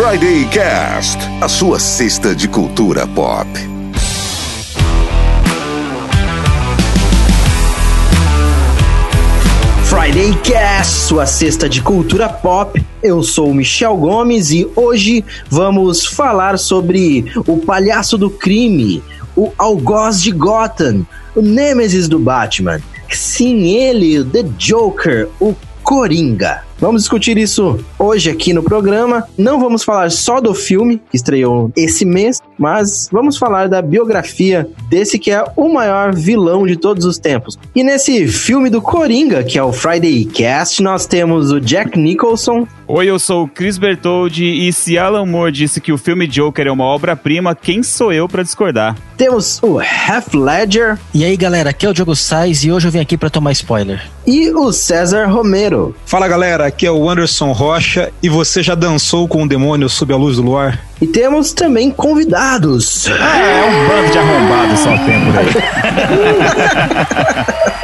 Friday Cast, a sua cesta de cultura pop. Friday Cast, sua cesta de cultura pop. Eu sou Michel Gomes e hoje vamos falar sobre o palhaço do crime, o algoz de Gotham, o Nemesis do Batman. Sim, ele, The Joker, o Coringa. Vamos discutir isso hoje aqui no programa. Não vamos falar só do filme que estreou esse mês, mas vamos falar da biografia desse que é o maior vilão de todos os tempos. E nesse filme do Coringa, que é o Friday Cast, nós temos o Jack Nicholson. Oi, eu sou o Chris Bertoldi e se Alan Moore disse que o filme Joker é uma obra-prima, quem sou eu para discordar? Temos o Half Ledger. E aí, galera, aqui é o Diogo Sais e hoje eu vim aqui para tomar spoiler. E o César Romero. Fala, galera, aqui é o Anderson Rocha e você já dançou com o demônio sob a luz do luar? E temos também convidados. Ah, é um bando de arrombados só tem por aí.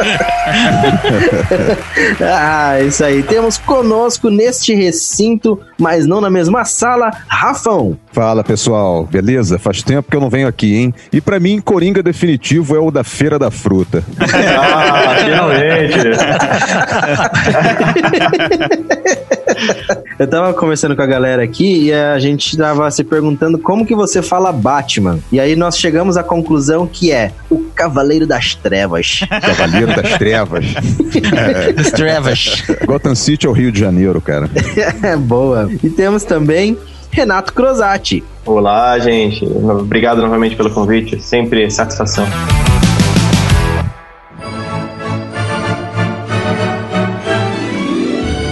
ah, isso aí. Temos conosco neste recinto, mas não na mesma sala, Rafão. Fala pessoal, beleza? Faz tempo que eu não venho aqui, hein? E para mim, Coringa definitivo é o da Feira da Fruta. ah, finalmente! eu tava conversando com a galera aqui e a gente tava se perguntando como que você fala Batman. E aí nós chegamos à conclusão que é o Cavaleiro das Trevas. Cavaleiro das Trevas. é. Das Trevas. Gotham City é o Rio de Janeiro, cara. é boa. E temos também Renato Crosati. Olá, gente. Obrigado novamente pelo convite. Sempre satisfação.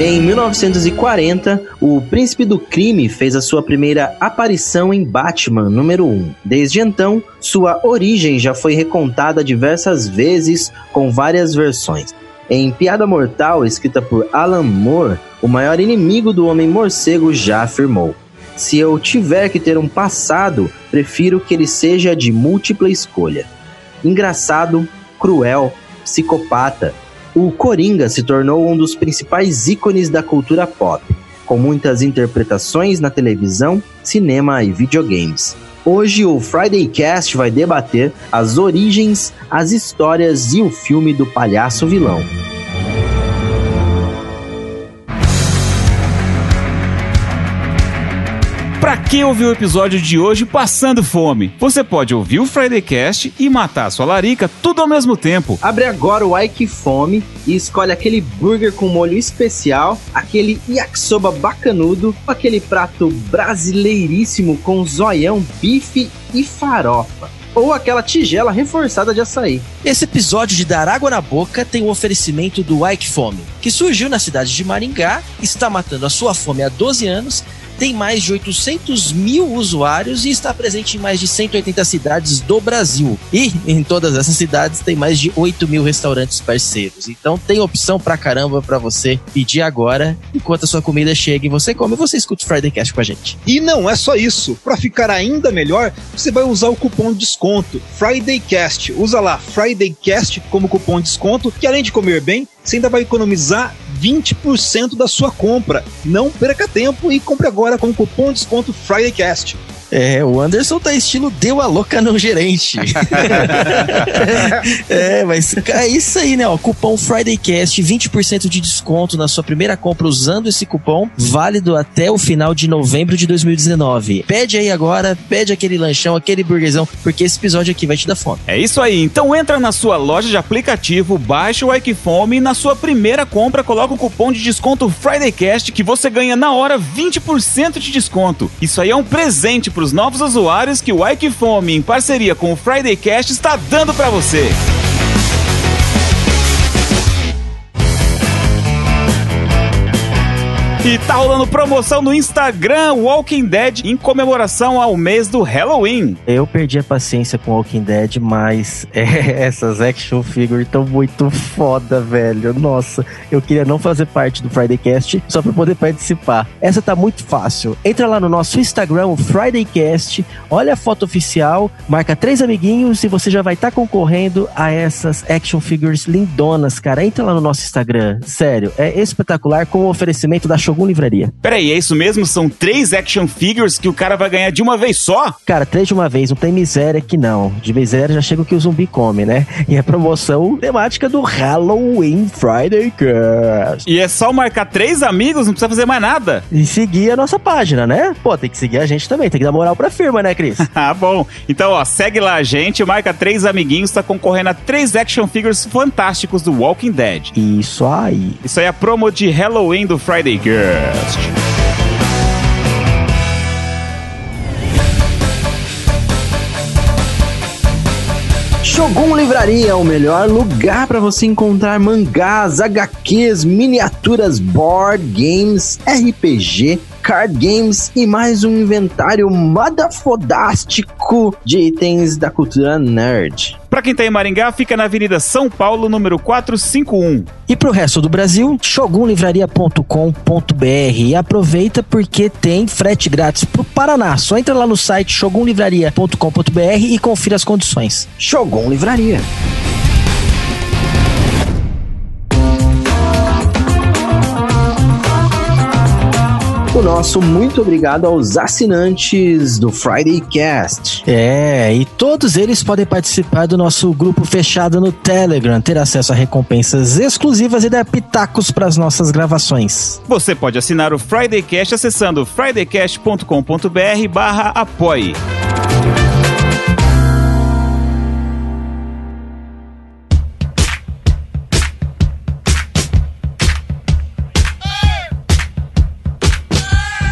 Em 1940, o Príncipe do Crime fez a sua primeira aparição em Batman número 1. Desde então, sua origem já foi recontada diversas vezes com várias versões. Em Piada Mortal, escrita por Alan Moore, o maior inimigo do Homem-Morcego já afirmou: Se eu tiver que ter um passado, prefiro que ele seja de múltipla escolha. Engraçado, cruel, psicopata, o Coringa se tornou um dos principais ícones da cultura pop, com muitas interpretações na televisão, cinema e videogames. Hoje o Friday Cast vai debater as origens, as histórias e o filme do palhaço vilão. Quem ouviu o episódio de hoje passando fome, você pode ouvir o Fridaycast e matar sua larica tudo ao mesmo tempo. Abre agora o Ike Fome e escolhe aquele burger com molho especial, aquele yakisoba bacanudo, aquele prato brasileiríssimo com zoião, bife e farofa ou aquela tigela reforçada de açaí. Esse episódio de Dar Água na Boca tem o um oferecimento do Ike Fome, que surgiu na cidade de Maringá, está matando a sua fome há 12 anos tem mais de 800 mil usuários e está presente em mais de 180 cidades do Brasil. E em todas essas cidades tem mais de 8 mil restaurantes parceiros. Então tem opção pra caramba para você pedir agora, enquanto a sua comida chega e você come, você escuta o Friday Cast com a gente. E não é só isso. Para ficar ainda melhor, você vai usar o cupom de desconto FridayCast. Usa lá FridayCast como cupom de desconto, que além de comer bem, você ainda vai economizar 20% da sua compra. Não perca tempo e compre agora com o cupom de desconto FridayCast. É, o Anderson tá estilo deu a louca no gerente. é, mas é isso aí, né? Ó, cupom FridayCast, 20% de desconto na sua primeira compra usando esse cupom, válido até o final de novembro de 2019. Pede aí agora, pede aquele lanchão, aquele burguesão, porque esse episódio aqui vai te dar fome. É isso aí, então entra na sua loja de aplicativo, baixa o Fome e na sua primeira compra coloca o cupom de desconto FridayCast que você ganha na hora 20% de desconto. Isso aí é um presente pro para os novos usuários que o Ike Fome, em parceria com o Friday Cast, está dando para você. E tá rolando promoção no Instagram Walking Dead em comemoração ao mês do Halloween. Eu perdi a paciência com Walking Dead, mas é, essas action figures estão muito foda, velho. Nossa, eu queria não fazer parte do Friday Cast só para poder participar. Essa tá muito fácil. Entra lá no nosso Instagram, o Friday Cast, olha a foto oficial, marca três amiguinhos e você já vai estar tá concorrendo a essas action figures lindonas, cara. Entra lá no nosso Instagram, sério, é espetacular com o oferecimento da Show Shogun Livraria. Peraí, é isso mesmo? São três action figures que o cara vai ganhar de uma vez só? Cara, três de uma vez, não tem miséria que não. De miséria já chega o que o zumbi come, né? E a promoção temática do Halloween Friday Cast. E é só marcar três amigos, não precisa fazer mais nada. E seguir a nossa página, né? Pô, tem que seguir a gente também, tem que dar moral pra firma, né, Cris? ah, bom. Então, ó, segue lá a gente, marca três amiguinhos, tá concorrendo a três action figures fantásticos do Walking Dead. Isso aí. Isso aí é a promo de Halloween do Friday Cast. Shogun Livraria, o melhor lugar para você encontrar mangás, HQs, miniaturas, board games, RPG, card games e mais um inventário madafodástico de itens da cultura nerd. Pra quem tá em Maringá, fica na Avenida São Paulo, número 451. E pro resto do Brasil, shogunlivraria.com.br. E aproveita porque tem frete grátis pro Paraná. Só entra lá no site shogunlivraria.com.br e confira as condições. Shogun Livraria. O nosso muito obrigado aos assinantes do Friday Cast. É, e todos eles podem participar do nosso grupo fechado no Telegram, ter acesso a recompensas exclusivas e dar pitacos para as nossas gravações. Você pode assinar o Friday Cast acessando fridaycast.com.br barra apoie.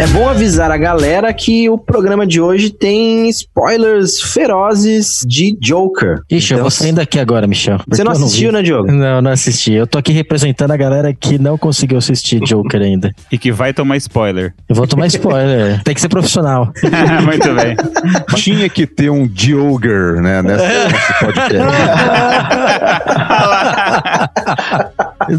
É bom avisar a galera que o programa de hoje tem spoilers ferozes de Joker. Ixi, então, eu vou sair daqui agora, Michel. Você não assistiu, não né, Diogo? Não, não assisti. Eu tô aqui representando a galera que não conseguiu assistir Joker ainda. E que vai tomar spoiler. Eu vou tomar spoiler. tem que ser profissional. Muito bem. Tinha que ter um Joker, né, nessa, nesse podcast.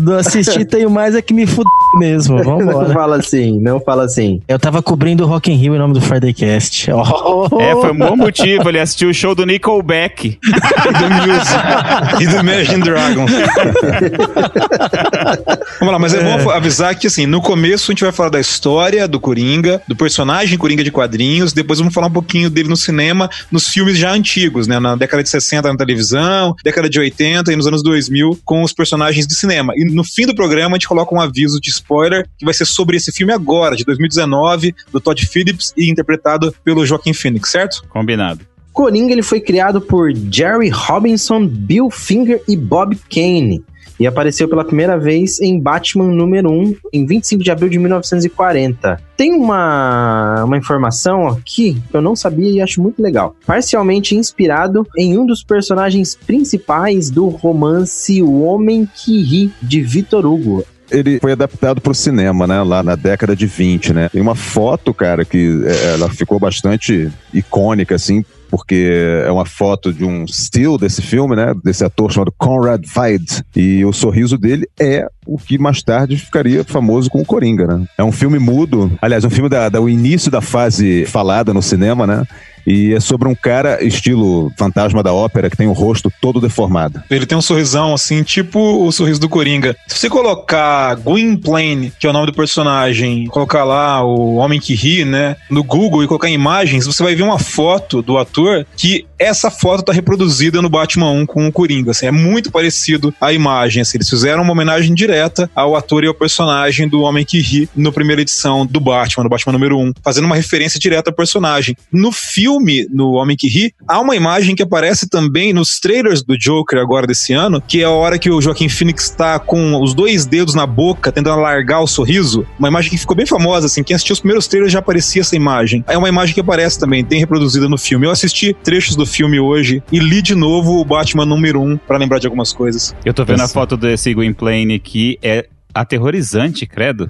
não assisti, tenho mais é que me fuder mesmo. Vambora. Não fala assim, não fala assim. Eu tava cobrindo o Rock in Rio em nome do Friday Cast. Oh. É, foi um bom motivo. Ele assistiu o show do Nickelback. e do Muse. e do Imagine Dragons. Vamos lá, mas é, é bom avisar que, assim, no começo a gente vai falar da história do Coringa, do personagem Coringa de quadrinhos, depois vamos falar um pouquinho dele no cinema, nos filmes já antigos, né? Na década de 60 na televisão, década de 80 e nos anos 2000 com os personagens de cinema. E no fim do programa a gente coloca um aviso de spoiler que vai ser sobre esse filme agora, de 2019 do Todd Phillips e interpretado pelo Joaquim Phoenix, certo? Combinado. Coringa ele foi criado por Jerry Robinson, Bill Finger e Bob Kane e apareceu pela primeira vez em Batman número 1 em 25 de abril de 1940. Tem uma, uma informação aqui que eu não sabia e acho muito legal. Parcialmente inspirado em um dos personagens principais do romance O Homem que Ri, de Victor Hugo ele foi adaptado para o cinema, né? Lá na década de 20, né? Tem uma foto, cara, que é, ela ficou bastante icônica, assim, porque é uma foto de um still desse filme, né? Desse ator chamado Conrad Veidt. E o sorriso dele é o que mais tarde ficaria famoso com o Coringa, né? É um filme mudo, aliás, um filme da, da o início da fase falada no cinema, né? E é sobre um cara estilo fantasma da ópera que tem o rosto todo deformado. Ele tem um sorrisão assim, tipo o sorriso do Coringa. Se você colocar Gwynplaine, que é o nome do personagem, colocar lá o Homem que Ri, né, no Google e colocar imagens, você vai ver uma foto do ator que essa foto tá reproduzida no Batman 1 com o Coringa. Assim, é muito parecido a imagem. Assim, eles fizeram uma homenagem direta ao ator e ao personagem do Homem que Ri na primeira edição do Batman, do Batman número 1, fazendo uma referência direta ao personagem. No filme, filme, no Homem que Ri, há uma imagem que aparece também nos trailers do Joker agora desse ano, que é a hora que o Joaquim Phoenix está com os dois dedos na boca, tentando largar o sorriso. Uma imagem que ficou bem famosa, assim. Quem assistiu os primeiros trailers já aparecia essa imagem. É uma imagem que aparece também, tem reproduzida no filme. Eu assisti trechos do filme hoje e li de novo o Batman número 1 para lembrar de algumas coisas. Eu tô vendo a foto desse Gwynplaine aqui, é aterrorizante, credo.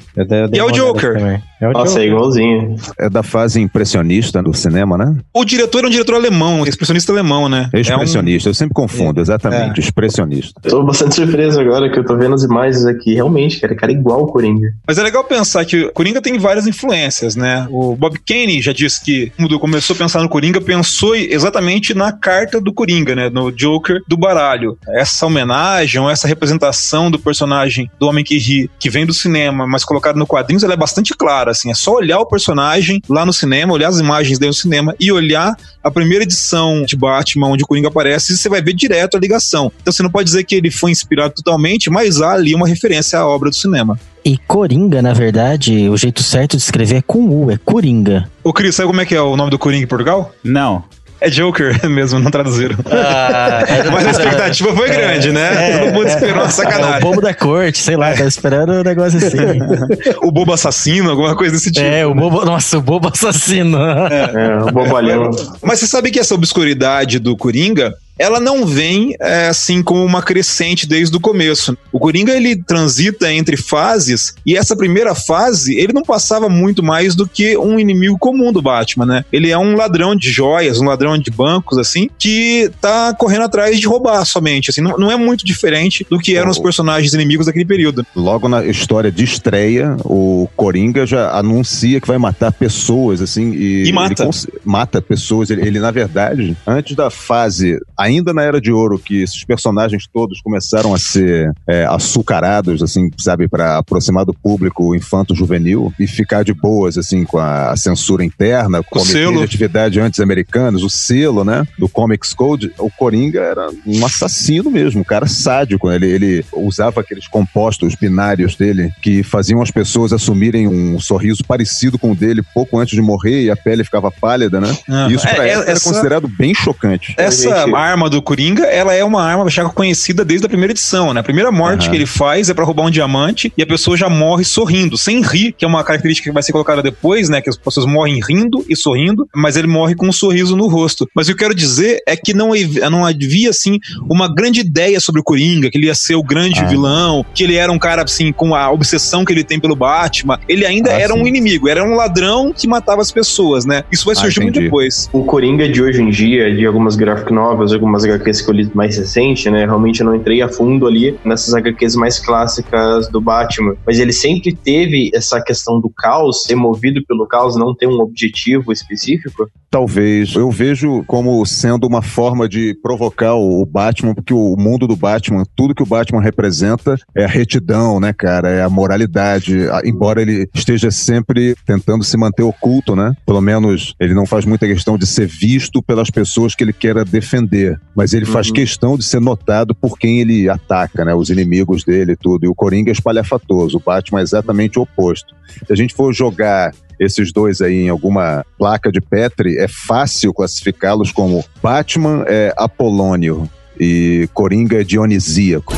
e é o Joker. É o Nossa, Joker. é igualzinho. É da fase impressionista do cinema, né? O diretor é um diretor alemão, expressionista alemão, né? Expressionista, é um... eu sempre confundo, é. exatamente, é. expressionista. Tô bastante surpreso agora que eu tô vendo as imagens aqui. Realmente, cara, cara é igual o Coringa. Mas é legal pensar que o Coringa tem várias influências, né? O Bob Kane já disse que, quando começou a pensar no Coringa, pensou exatamente na carta do Coringa, né? No Joker do baralho. Essa homenagem, essa representação do personagem do Homem que ri, que vem do cinema, mas colocado no quadrinhos, ela é bastante clara, assim, é só olhar o personagem lá no cinema, olhar as imagens dele no cinema e olhar a primeira edição de Batman, onde o Coringa aparece, e você vai ver direto a ligação. Então você não pode dizer que ele foi inspirado totalmente, mas há ali uma referência à obra do cinema. E Coringa, na verdade, o jeito certo de escrever é com U, é Coringa. Ô, Cris, sabe como é que é o nome do Coringa em Portugal? Não. É Joker mesmo, não traduziram. Ah, Mas a expectativa foi grande, né? Todo mundo esperou uma É o sacanagem. bobo da corte, sei lá, tá esperando um negócio assim. O bobo assassino, alguma coisa desse tipo. É, o bobo. Nossa, o bobo assassino. É, o bobalhão. Mas você sabe que essa obscuridade do Coringa, ela não vem é, assim como uma crescente desde o começo. O Coringa ele transita entre fases e essa primeira fase ele não passava muito mais do que um inimigo comum do Batman, né? Ele é um ladrão de joias, um ladrão de bancos assim, que tá correndo atrás de roubar somente, assim, não, não é muito diferente do que eram os personagens inimigos daquele período. Logo na história de estreia, o Coringa já anuncia que vai matar pessoas, assim. E, E mata. mata pessoas. Ele, ele, na verdade, antes da fase, ainda na Era de Ouro, que esses personagens todos começaram a ser é, açucarados, assim, sabe, para aproximar do público infanto-juvenil e ficar de boas, assim, com a censura interna, com selo. de atividade antes americanos, o selo, né, do Comics Code, o Coringa era um assassino mesmo, um cara sádico, né? ele, ele usava aqueles compostos binários dele que faziam as pessoas assumirem um sorriso parecido com o dele pouco antes de morrer e a pele ficava pálida, né? Isso pra É, época era essa- considerado bem chocante. Essa Gente- arma do Coringa, ela é uma arma já conhecida desde a primeira edição, né? A primeira morte Aham. que ele faz é pra roubar um diamante e a pessoa já morre sorrindo, sem rir, que é uma característica que vai ser colocada depois, né? Que as pessoas morrem rindo e sorrindo, mas ele morre com um sorriso no rosto. Mas o que eu quero dizer é que não, não havia, assim, uma grande ideia sobre o Coringa, que ele ia ser o grande Ah. vilão, que ele era um cara, assim, com a obsessão que ele tem pelo Batman. Ele ainda Ah, era sim. um inimigo, era um ladrão que matava as pessoas, né? Isso vai Ah, surgir muito entendi. depois. O Coringa de hoje em dia, de algumas graphic novels, algumas HQs que eu li mais recente, né? Realmente eu não entrei a fundo ali nessas HQs mais clássicas do Batman. Mas ele sempre teve essa questão do caos, ser movido pelo caos, não ter um objetivo específico. Talvez. Eu vejo como sendo uma forma de provocar o Batman, porque o mundo do Batman, tudo que o Batman representa é a retidão, né, cara? É a moralidade. Embora ele esteja sempre tentando se manter oculto, né? Pelo menos ele não faz muita questão de ser visto pelas pessoas que ele queira defender. Mas ele faz Uhum. questão de ser notado por quem ele ataca, né? Os inimigos dele e tudo. E o Coringa é espalhafatoso. O Batman é exatamente o oposto. Se a gente for jogar esses dois aí em alguma placa de Petri, é fácil classificá-los como Batman é Apolônio e Coringa é Dionisíaco.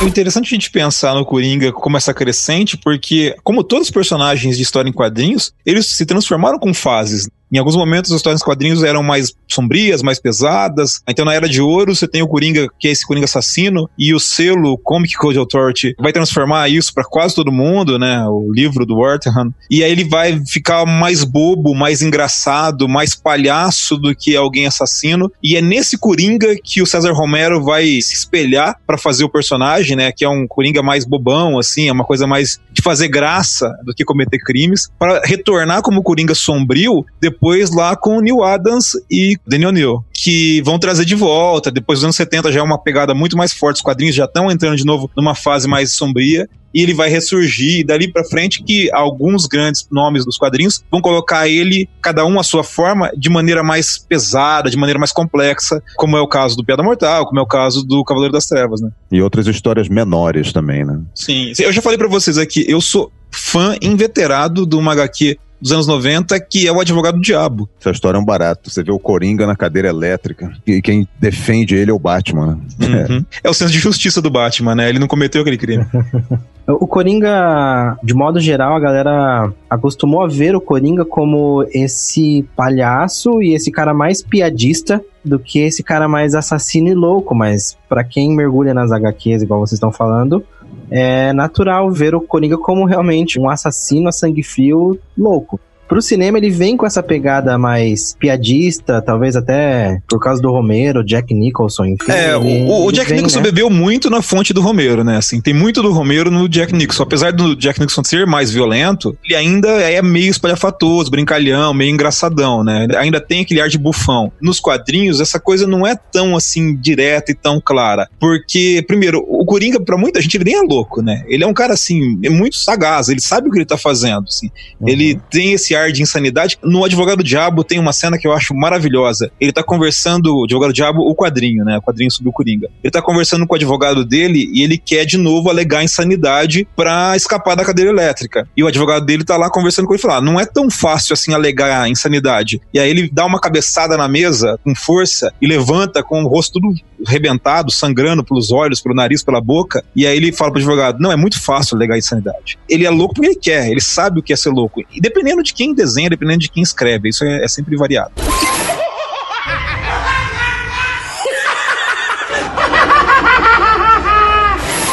É interessante a gente pensar no Coringa como essa crescente, porque, como todos os personagens de história em quadrinhos, eles se transformaram com fases. Em alguns momentos, as histórias em quadrinhos eram mais sombrias, mais pesadas. Então, na Era de Ouro, você tem o Coringa, que é esse Coringa assassino, e o selo Comic Code Authority vai transformar isso para quase todo mundo, né? O livro do Wartham. E aí ele vai ficar mais bobo, mais engraçado, mais palhaço do que alguém assassino. E é nesse Coringa que o César Romero vai se espelhar para fazer o personagem, né? Que é um Coringa mais bobão, assim, é uma coisa mais de fazer graça do que cometer crimes, para retornar como Coringa sombrio depois lá com o Neil Adams e Daniel Neal, que vão trazer de volta. Depois dos anos 70 já é uma pegada muito mais forte, os quadrinhos já estão entrando de novo numa fase mais sombria e ele vai ressurgir e dali pra frente que alguns grandes nomes dos quadrinhos vão colocar ele, cada um à sua forma, de maneira mais pesada, de maneira mais complexa, como é o caso do Piada Mortal, como é o caso do Cavaleiro das Trevas, né? E outras histórias menores também, né? Sim, eu já falei pra vocês aqui, eu sou fã inveterado do uma HQ dos anos 90, que é o Advogado do Diabo. Essa história é um barato. Você vê o Coringa na cadeira elétrica e quem defende ele é o Batman. né? Uhum. É o senso de justiça do Batman, né? Ele não cometeu aquele crime. O Coringa, de modo geral, a galera acostumou a ver o Coringa como esse palhaço e esse cara mais piadista do que esse cara mais assassino e louco, mas pra quem mergulha nas HQs, igual vocês estão falando, é natural ver o Coringa como realmente um assassino a sangue frio louco. Pro cinema ele vem com essa pegada mais piadista, talvez até por causa do Romero, Jack Nicholson, enfim. É, ele- o, o Jack vem, Nicholson né? bebeu muito na fonte do Romero, né? Assim, tem muito do Romero no Jack Nicholson. Apesar do Jack Nicholson ser mais violento, ele ainda é meio espalhafatoso, brincalhão, meio engraçadão, né? Ainda tem aquele ar de bufão. Nos quadrinhos, essa coisa não é tão assim direta e tão clara. Porque, primeiro, o Coringa, pra muita gente, ele nem é louco, né? Ele é um cara assim, é muito sagaz, ele sabe o que ele tá fazendo. Assim. Ele tem esse ar de insanidade. No Advogado Diabo tem uma cena que eu acho maravilhosa. Ele tá conversando, o Advogado Diabo, o quadrinho, né? O quadrinho sobre o Coringa. Ele tá conversando com o advogado dele e ele quer de novo alegar insanidade pra escapar da cadeira elétrica. E o advogado dele tá lá conversando com ele e fala: ah, não é tão fácil assim alegar insanidade. E aí ele dá uma cabeçada na mesa com força e levanta com o rosto tudo rebentado, sangrando pelos olhos, pelo nariz, pela boca. E aí ele fala pro advogado: não, é muito fácil alegar insanidade. Ele é louco porque ele quer, ele sabe o que é ser louco. E dependendo de quem desenha, dependendo de quem escreve, isso é, é sempre variado.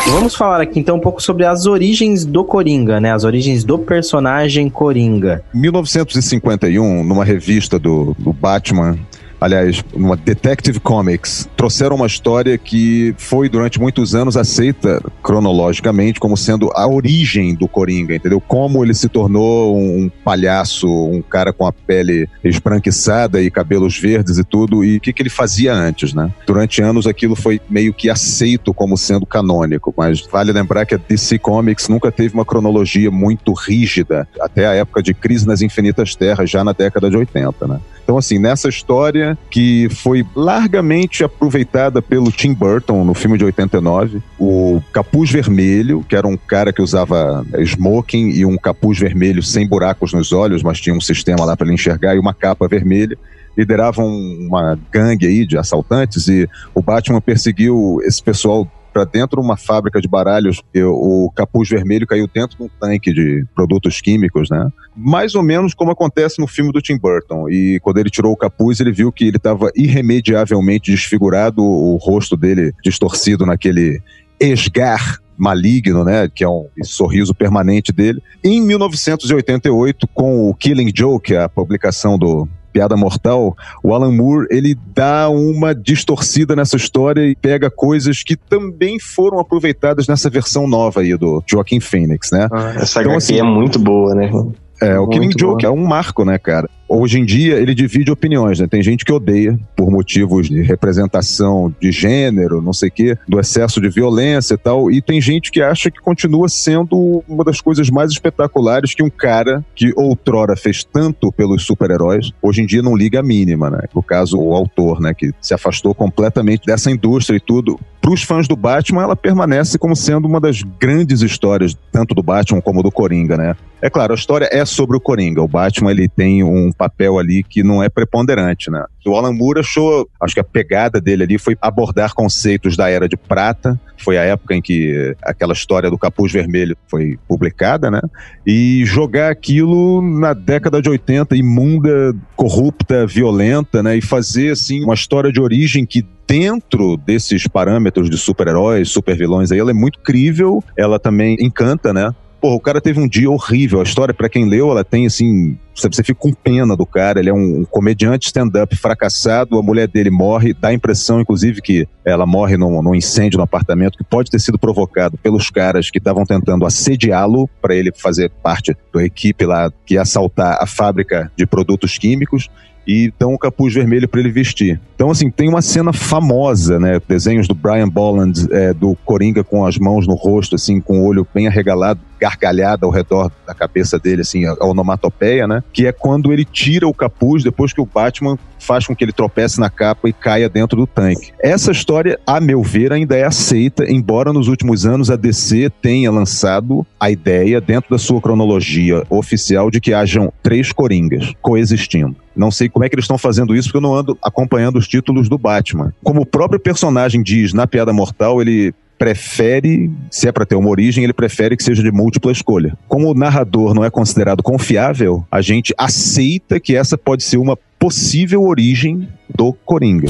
Vamos falar aqui então um pouco sobre as origens do Coringa, né? As origens do personagem Coringa. 1951, numa revista do, do Batman, aliás, numa Detective Comics, trouxeram uma história que foi durante muitos anos aceita cronologicamente como sendo a origem do Coringa, entendeu? Como ele se tornou um palhaço, um cara com a pele esbranquiçada e cabelos verdes e tudo, e o que, que ele fazia antes, né? Durante anos aquilo foi meio que aceito como sendo canônico, mas vale lembrar que a DC Comics nunca teve uma cronologia muito rígida, até a época de Crise nas Infinitas Terras, já na década de 80, né? Então, assim, nessa história que foi largamente aproveitada pelo Tim Burton no filme de 89, o Capuz Vermelho, que era um cara que usava smoking e um capuz vermelho sem buracos nos olhos, mas tinha um sistema lá para ele enxergar e uma capa vermelha, lideravam uma gangue aí de assaltantes e o Batman perseguiu esse pessoal para dentro de uma fábrica de baralhos, e o capuz vermelho caiu dentro de um tanque de produtos químicos, né? Mais ou menos como acontece no filme do Tim Burton. E quando ele tirou o capuz, ele viu que ele estava irremediavelmente desfigurado, o rosto dele distorcido naquele esgar maligno, né, que é um sorriso permanente dele. Em 1988, com o Killing Joke, a publicação do Piada Mortal, o Alan Moore, ele dá uma distorcida nessa história e pega coisas que também foram aproveitadas nessa versão nova aí do Joaquin Phoenix, né? Essa Então, assim, é muito boa, né? É, o Killing Joke é um marco, né, cara? Hoje em dia ele divide opiniões, né? Tem gente que odeia por motivos de representação de gênero, não sei o quê, do excesso de violência e tal, e tem gente que acha que continua sendo uma das coisas mais espetaculares que um cara que outrora fez tanto pelos super-heróis, hoje em dia não liga a mínima, né? No caso, o autor, né, que se afastou completamente dessa indústria e tudo. Para os fãs do Batman, ela permanece como sendo uma das grandes histórias, tanto do Batman como do Coringa, né? É claro, a história é sobre o Coringa. O Batman ele tem um papel ali que não é preponderante, né? O Alan Moore achou, acho que a pegada dele ali foi abordar conceitos da Era de Prata. Foi a época em que aquela história do capuz vermelho foi publicada, né? E jogar aquilo na década de 80, imunda, corrupta, violenta, né? E fazer assim uma história de origem que dentro desses parâmetros de super-heróis, super-vilões aí, ela é muito crível, ela também encanta, né? Pô, o cara teve um dia horrível. A história, pra quem leu, ela tem assim. Você fica com pena do cara. Ele é um, um comediante stand-up fracassado. A mulher dele morre. Dá a impressão, inclusive, que ela morre num, num incêndio no apartamento que pode ter sido provocado pelos caras que estavam tentando assediá-lo para ele fazer parte da equipe lá que ia assaltar a fábrica de produtos químicos e dão o capuz vermelho para ele vestir. Então, assim, tem uma cena famosa, né? Desenhos do Brian Bolland, é, do Coringa com as mãos no rosto, assim, com o olho bem arregalado, gargalhada ao redor da cabeça dele, assim, a onomatopeia, né? Que é quando ele tira o capuz depois que o Batman faz com que ele tropece na capa e caia dentro do tanque. Essa história, a meu ver, ainda é aceita, embora nos últimos anos a DC tenha lançado a ideia, dentro da sua cronologia oficial, de que hajam três Coringas coexistindo. Não sei como é que eles estão fazendo isso, porque eu não ando acompanhando os títulos do Batman. Como o próprio personagem diz na Piada Mortal, ele prefere, se é para ter uma origem, ele prefere que seja de múltipla escolha. Como o narrador não é considerado confiável, a gente aceita que essa pode ser uma possível origem do Coringa.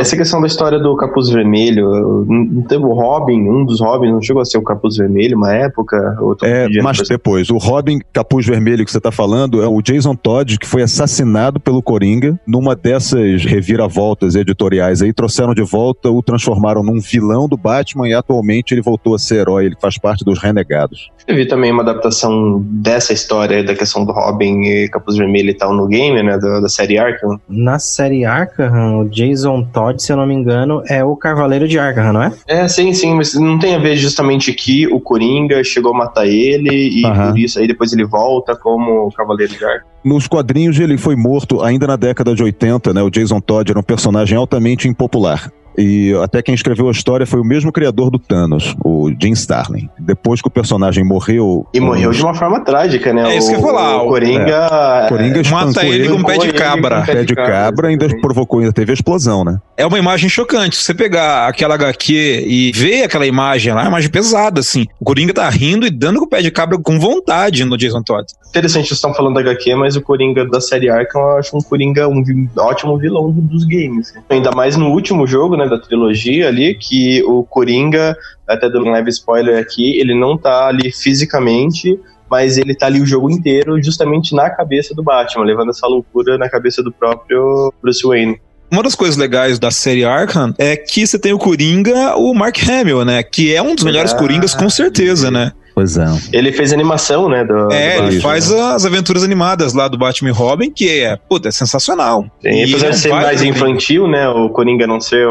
Essa questão da história do capuz vermelho, não teve o Robin, um dos Robins, não chegou a ser o capuz vermelho uma época? É, mas depois, o Robin capuz vermelho que você tá falando é o Jason Todd, que foi assassinado pelo Coringa numa dessas reviravoltas editoriais aí, trouxeram de volta, o transformaram num vilão do Batman e atualmente ele voltou a ser herói, ele faz parte dos renegados. Teve também uma adaptação dessa história, da questão do Robin e capuz vermelho e tal no game, né, da, da série Arkham. Na série Arkham, o Jason Todd, se eu não me engano, é o Cavaleiro de Arkham, não é? É, sim, sim, mas não tem a ver justamente que o Coringa chegou a matar ele e por isso aí depois ele volta como Cavaleiro de Arkham. Nos quadrinhos ele foi morto ainda na década de 80, né? O Jason Todd era um personagem altamente impopular. E até quem escreveu a história foi o mesmo criador do Thanos, o Jim Starlin. Depois que o personagem morreu. E morreu de uma forma trágica, né? É isso que eu ia falar. O Coringa. É, Coringa mata ele, com um pé de cabra. Pé de cabra ainda provocou, ainda teve a explosão, né? É uma imagem chocante. Se você pegar aquela HQ e ver aquela imagem lá, é uma imagem pesada, assim. O Coringa tá rindo e dando com o pé de cabra com vontade no Jason Todd. Interessante, vocês estão falando da HQ, mas o Coringa da série Arkham eu acho um Coringa um ótimo vilão dos games. Ainda mais no último jogo, né, da trilogia ali, que o Coringa, até dando um leve spoiler aqui, ele não tá ali fisicamente, mas ele tá ali o jogo inteiro justamente na cabeça do Batman, levando essa loucura na cabeça do próprio Bruce Wayne. Uma das coisas legais da série Arkham é que você tem o Coringa, o Mark Hamill, né? Que é um dos melhores ah, Coringas, com certeza, né? Pois é. Ele fez animação, né? Do, é, do ele faz né? as aventuras animadas lá do Batman e Robin, que é, puta, é sensacional. Sim, e apesar de ser mais infantil, né? O Coringa não ser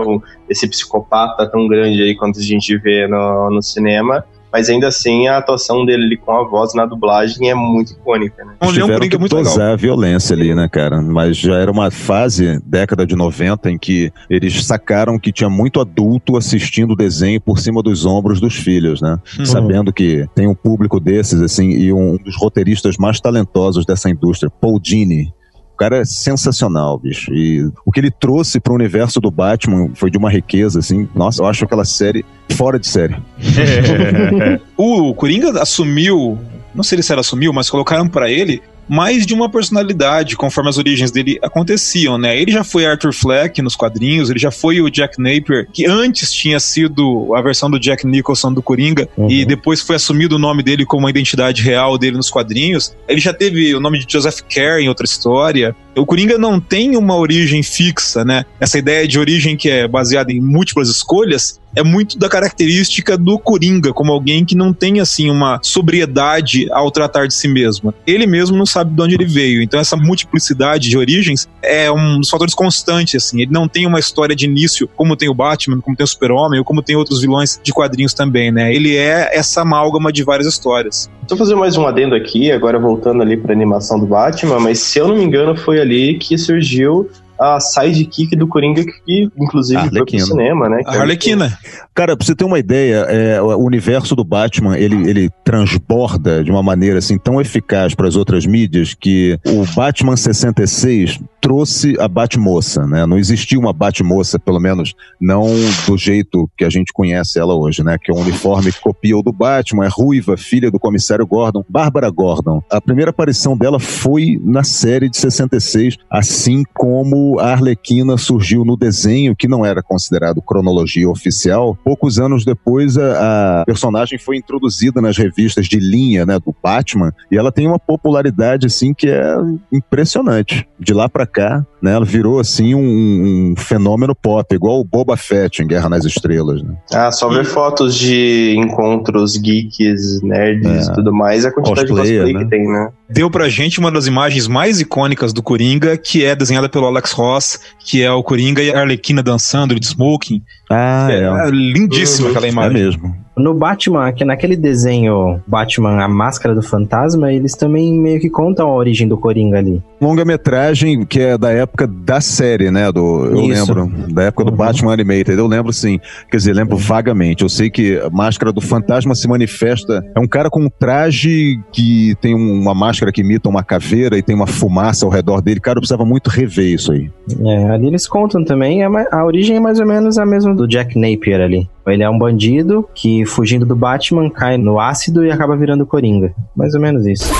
esse psicopata tão grande aí quanto a gente vê no, no cinema mas ainda assim a atuação dele com a voz na dublagem é muito icônica, né? Eles tiveram que muito dosar legal. a violência ali, né, cara? Mas já era uma fase, década de 90, em que eles sacaram que tinha muito adulto assistindo o desenho por cima dos ombros dos filhos, né? Uhum. Sabendo que tem um público desses, assim, e um dos roteiristas mais talentosos dessa indústria, Paul Dini, cara é sensacional, bicho. E o que ele trouxe pro universo do Batman foi de uma riqueza, assim. Nossa, eu acho aquela série fora de série. o Coringa assumiu, não sei se ele assumiu, mas colocaram para ele mais de uma personalidade, conforme as origens dele aconteciam, né? Ele já foi Arthur Fleck nos quadrinhos, ele já foi o Jack Napier, que antes tinha sido a versão do Jack Nicholson do Coringa, uhum. e depois foi assumido o nome dele como a identidade real dele nos quadrinhos. Ele já teve o nome de Joseph Kerr em outra história. O Coringa não tem uma origem fixa, né? Essa ideia de origem que é baseada em múltiplas escolhas é muito da característica do Coringa, como alguém que não tem assim uma sobriedade ao tratar de si mesmo. Ele mesmo não sabe de onde ele veio. Então essa multiplicidade de origens é um dos fatores constantes assim. Ele não tem uma história de início como tem o Batman, como tem o Super-Homem, ou como tem outros vilões de quadrinhos também, né? Ele é essa amálgama de várias histórias. Vou fazer mais um adendo aqui, agora voltando ali para animação do Batman, mas se eu não me engano foi ali que surgiu a sidekick do Coringa, que inclusive foi pro cinema, né? A Arlequina. Cara, pra você ter uma ideia, é, o universo do Batman, ele, ele transborda de uma maneira assim tão eficaz para as outras mídias que o Batman 66 trouxe a Batmoça, né? Não existia uma Batmoça, pelo menos não do jeito que a gente conhece ela hoje, né? Que é um uniforme que copia o do Batman, é ruiva, filha do comissário Gordon, Bárbara Gordon. A primeira aparição dela foi na série de 66, assim como a Arlequina surgiu no desenho, que não era considerado cronologia oficial. Poucos anos depois, a, a personagem foi introduzida nas revistas de linha, né, do Batman, e ela tem uma popularidade, assim, que é impressionante. De lá para cá, né, ela virou, assim, um, um, fenômeno pop, igual o Boba Fett em Guerra nas Estrelas, né? Ah, só ver fotos de encontros geeks, nerds e é. tudo mais, a quantidade cosplay, de cosplay né? que tem, né? Deu pra gente uma das imagens mais icônicas do Coringa, que é desenhada pelo Alex Ross, que é o Coringa e a Arlequina dançando de smoking. Ah, é. é. lindíssima uhum. aquela imagem. É mesmo. No Batman, que naquele desenho Batman, a Máscara do Fantasma, eles também meio que contam a origem do Coringa ali. Longa-metragem que é da época da série, né? Do, eu Isso. lembro. Da época do uhum. Batman Animated. Eu lembro sim. Quer dizer, lembro uhum. vagamente. Eu sei que a Máscara do Fantasma se manifesta. É um cara com um traje que tem uma máscara que imita uma caveira e tem uma fumaça ao redor dele. Cara, eu precisava muito rever isso aí. É, ali eles contam também. A origem é mais ou menos a mesma do Jack Napier ali. Ele é um bandido que, fugindo do Batman, cai no ácido e acaba virando Coringa. Mais ou menos isso.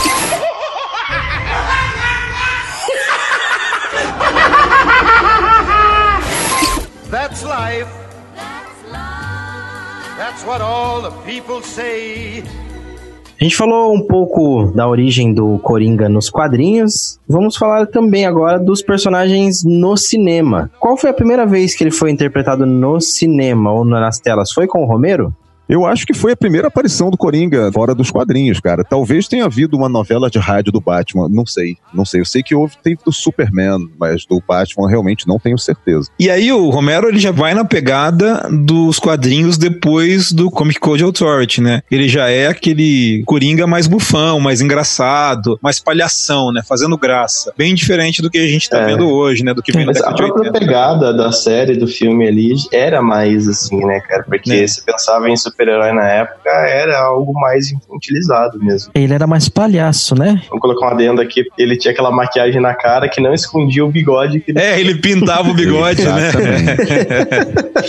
That's life. That's life. That's what all the people say. A gente falou um pouco da origem do Coringa nos quadrinhos. Vamos falar também agora dos personagens no cinema. Qual foi a primeira vez que ele foi interpretado no cinema ou nas telas? Foi com o Romero? Eu acho que foi a primeira aparição do Coringa fora dos quadrinhos, cara. Talvez tenha havido uma novela de rádio do Batman, não sei, não sei. Eu sei que houve, teve do Superman, mas do Batman realmente não tenho certeza. E aí o Romero ele já vai na pegada dos quadrinhos depois do Comic Code Authority, né? Ele já é aquele Coringa mais bufão, mais engraçado, mais palhação, né? Fazendo graça. Bem diferente do que a gente tá É. vendo hoje, né? Do que vem na Mas a própria 80. pegada da série, do filme ali, era mais assim, né, cara? Porque É. se pensava em super-herói na época, era algo mais infantilizado mesmo. Ele era mais palhaço, né? Vamos colocar uma adenda aqui, ele tinha aquela maquiagem na cara que não escondia o bigode que ele É, ele pintava o bigode, né?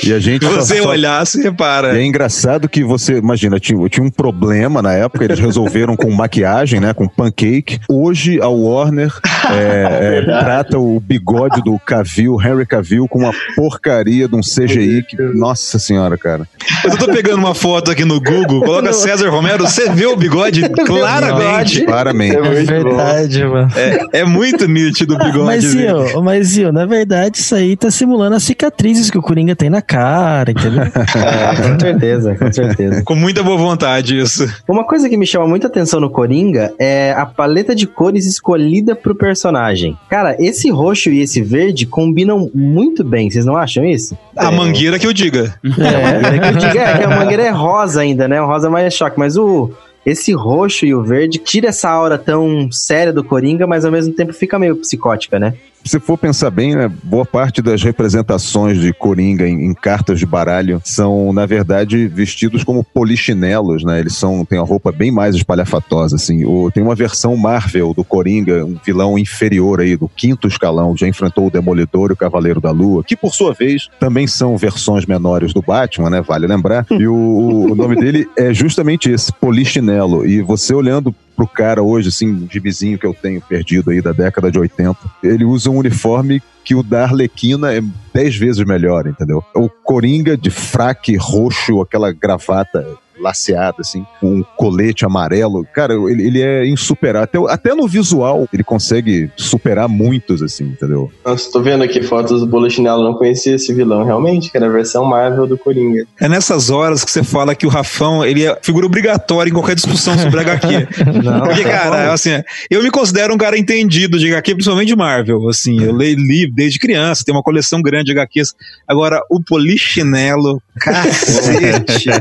E a gente você só- olhar, você E repara. é engraçado que você, imagina, tinha, tinha um problema na época, eles resolveram com maquiagem, né, com pancake. Hoje a Warner é, é, trata o bigode do Cavill, Henry Cavill, com uma porcaria de um CGI que, nossa senhora, cara. Mas eu tô pegando uma foto aqui no Google, coloca César Romero, você vê o bigode claramente. Claramente. É É muito bom. verdade, mano. É, é muito nítido o bigode. Mas. Zio, mas, Zio, na verdade, isso aí tá simulando as cicatrizes que o Coringa tem na cara, entendeu? É, com certeza, com certeza. Com muita boa vontade isso. Uma coisa que me chama muita atenção no Coringa é a paleta de cores escolhida pro personagem. Cara, esse roxo e esse verde combinam muito bem, vocês não acham isso? A mangueira que eu diga. É, é que eu digo, é que a mangueira é rosa ainda, né? O rosa mais choque, mas o esse roxo e o verde tira essa aura tão séria do Coringa, mas ao mesmo tempo fica meio psicótica, né? Se for pensar bem, né, boa parte das representações de Coringa em, em cartas de baralho são, na verdade, vestidos como polichinelos, né? Eles são têm uma roupa bem mais espalhafatosa, assim. O, tem uma versão Marvel do Coringa, um vilão inferior aí, do quinto escalão, já enfrentou o Demolidor e o Cavaleiro da Lua, que por sua vez também são versões menores do Batman, né? Vale lembrar. E o- o nome dele é justamente esse, polichinelo. E você olhando pro cara hoje, assim, um gibizinho que eu tenho perdido aí da década de 80, ele usa um uniforme que o da Arlequina é dez vezes melhor, entendeu? O Coringa de fraque roxo, aquela gravata laceada, assim, com um colete amarelo. Cara, ele, ele é insuperável. Até, até no visual, ele consegue superar muitos, assim, entendeu? Nossa, tô vendo aqui fotos do Bolachinelo, não conhecia esse vilão, realmente, que era a versão Marvel do Coringa. É nessas horas que você fala que o Rafão, ele é figura obrigatória em qualquer discussão sobre HQ. Não, Porque, cara, assim, eu me considero um cara entendido de HQ, principalmente de Marvel. Assim, eu leio li desde criança, tenho uma coleção grande de HQs. Agora, o Polichinelo, cacete.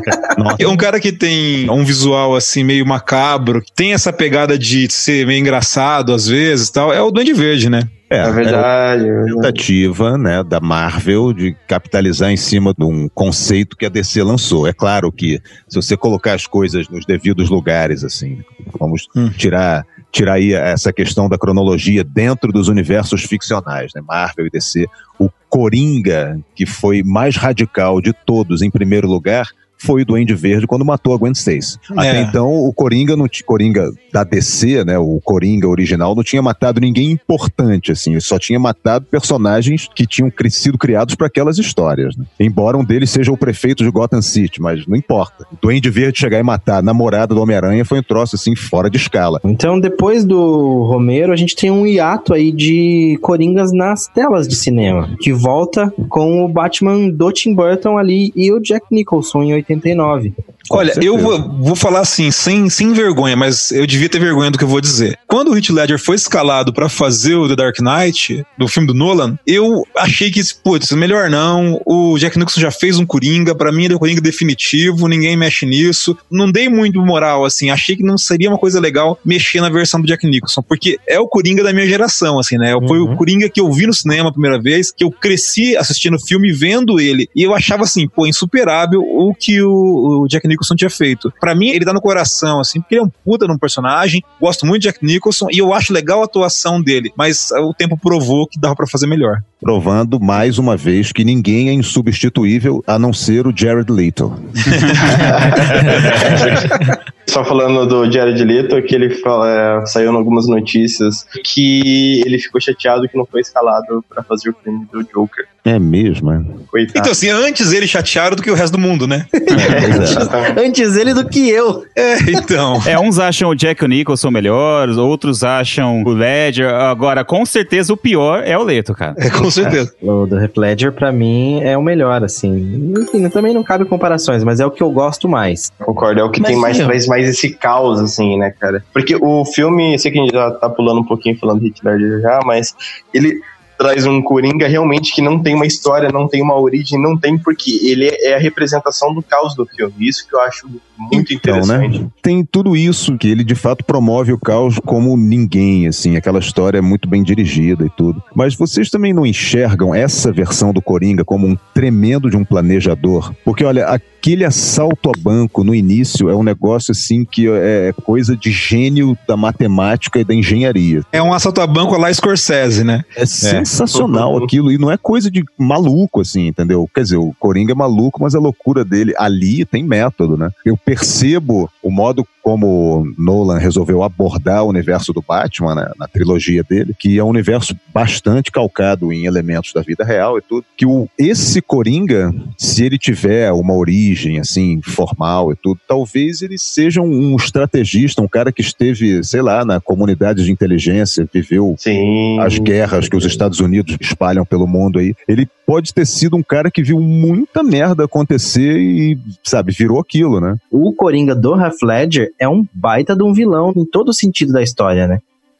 É um cara que tem um visual assim meio macabro, que tem essa pegada de ser meio engraçado às vezes, e tal. É o Duende Verde, né? É verdade. é verdade. tentativa né, da Marvel de capitalizar em cima de um conceito que a DC lançou. É claro que se você colocar as coisas nos devidos lugares, assim, vamos Hum. tirar, tirar aí essa questão da cronologia dentro dos universos ficcionais, né, Marvel e DC, o Coringa, que foi mais radical de todos em primeiro lugar, foi o Duende Verde quando matou a Gwen Stacy. Até É. então, o Coringa, não Coringa da DC, né, o Coringa original, não tinha matado ninguém importante, assim, ele só tinha matado personagens que tinham sido criados para aquelas histórias. né? Embora um deles seja o prefeito de Gotham City, mas não importa. O Duende Verde chegar e matar a namorada do Homem-Aranha foi um troço, assim, fora de escala. Então, depois do Romero, a gente tem um hiato aí de Coringas nas telas de cinema, que volta com o Batman do Tim Burton ali e o Jack Nicholson em 89. Olha, certeza. eu vou, vou falar assim, sem, sem vergonha, mas eu devia ter vergonha do que eu vou dizer. Quando o Heath Ledger foi escalado pra fazer o The Dark Knight, do filme do Nolan, eu achei que, putz, melhor não. O Jack Nicholson já fez um Coringa, pra mim ele é o Coringa definitivo, ninguém mexe nisso. Não dei muito moral, assim, achei que não seria uma coisa legal mexer na versão do Jack Nicholson, porque é o Coringa da minha geração, assim, né? Foi Uhum. o Coringa que eu vi no cinema a primeira vez, que eu cresci assistindo o filme, vendo ele, e eu achava assim, pô, insuperável o que o, o Jack Nicholson tinha feito. Pra mim, ele tá no coração, assim, porque ele é um puta num personagem, gosto muito de Jack Nicholson, e eu acho legal a atuação dele, mas ah, o tempo provou que dava pra fazer melhor. Provando mais uma vez que ninguém é insubstituível a não ser o Jared Leto. Só falando do Jared Leto, que ele fala, é, saiu em algumas notícias que ele ficou chateado que não foi escalado pra fazer o filme do Joker. É mesmo, é. Coitado. Então, assim, antes ele chatearam do que o resto do mundo, né? Pois é. Antes ele do que eu. É, então. É, uns acham o Jack Nicholson melhor, outros acham o Ledger. Agora, com certeza, o pior é o Leto, cara. É, com certeza. O do Ledger, pra mim, é o melhor, assim. Enfim, também não cabe comparações, mas é o que eu gosto mais. Concordo, é o que Mas tem mais, traz mais esse caos, assim, né, cara? Porque o filme, sei que a gente já tá pulando um pouquinho falando de Ledger já, mas ele traz um Coringa realmente que não tem uma história, não tem uma origem, não tem porque ele é a representação do caos do filme. Isso que eu acho muito Então, interessante. né? Tem tudo isso que ele de fato promove o caos como ninguém, assim, aquela história é muito bem dirigida e tudo. Mas vocês também não enxergam essa versão do Coringa como um tremendo de um planejador? Porque olha, aquele assalto a banco no início é um negócio assim que é coisa de gênio da matemática e da engenharia. É um assalto a banco lá Scorsese, né? É sensacional aquilo e não é coisa de maluco assim, entendeu? Quer dizer, o Coringa é maluco, mas a loucura dele ali tem método, né? Eu percebo o modo como Nolan resolveu abordar o universo do Batman né, na trilogia dele, que é um universo bastante calcado em elementos da vida real e tudo, que o, esse Coringa, se ele tiver uma origem assim formal e tudo, talvez ele seja um, um estrategista, um cara que esteve, sei lá, na comunidade de inteligência, viveu Sim. as guerras que os Estados Unidos espalham pelo mundo aí. Ele pode ter sido um cara que viu muita merda acontecer e, sabe, virou aquilo, né? O Coringa do Heath Ledger é um baita de um vilão em todo o sentido da história, né?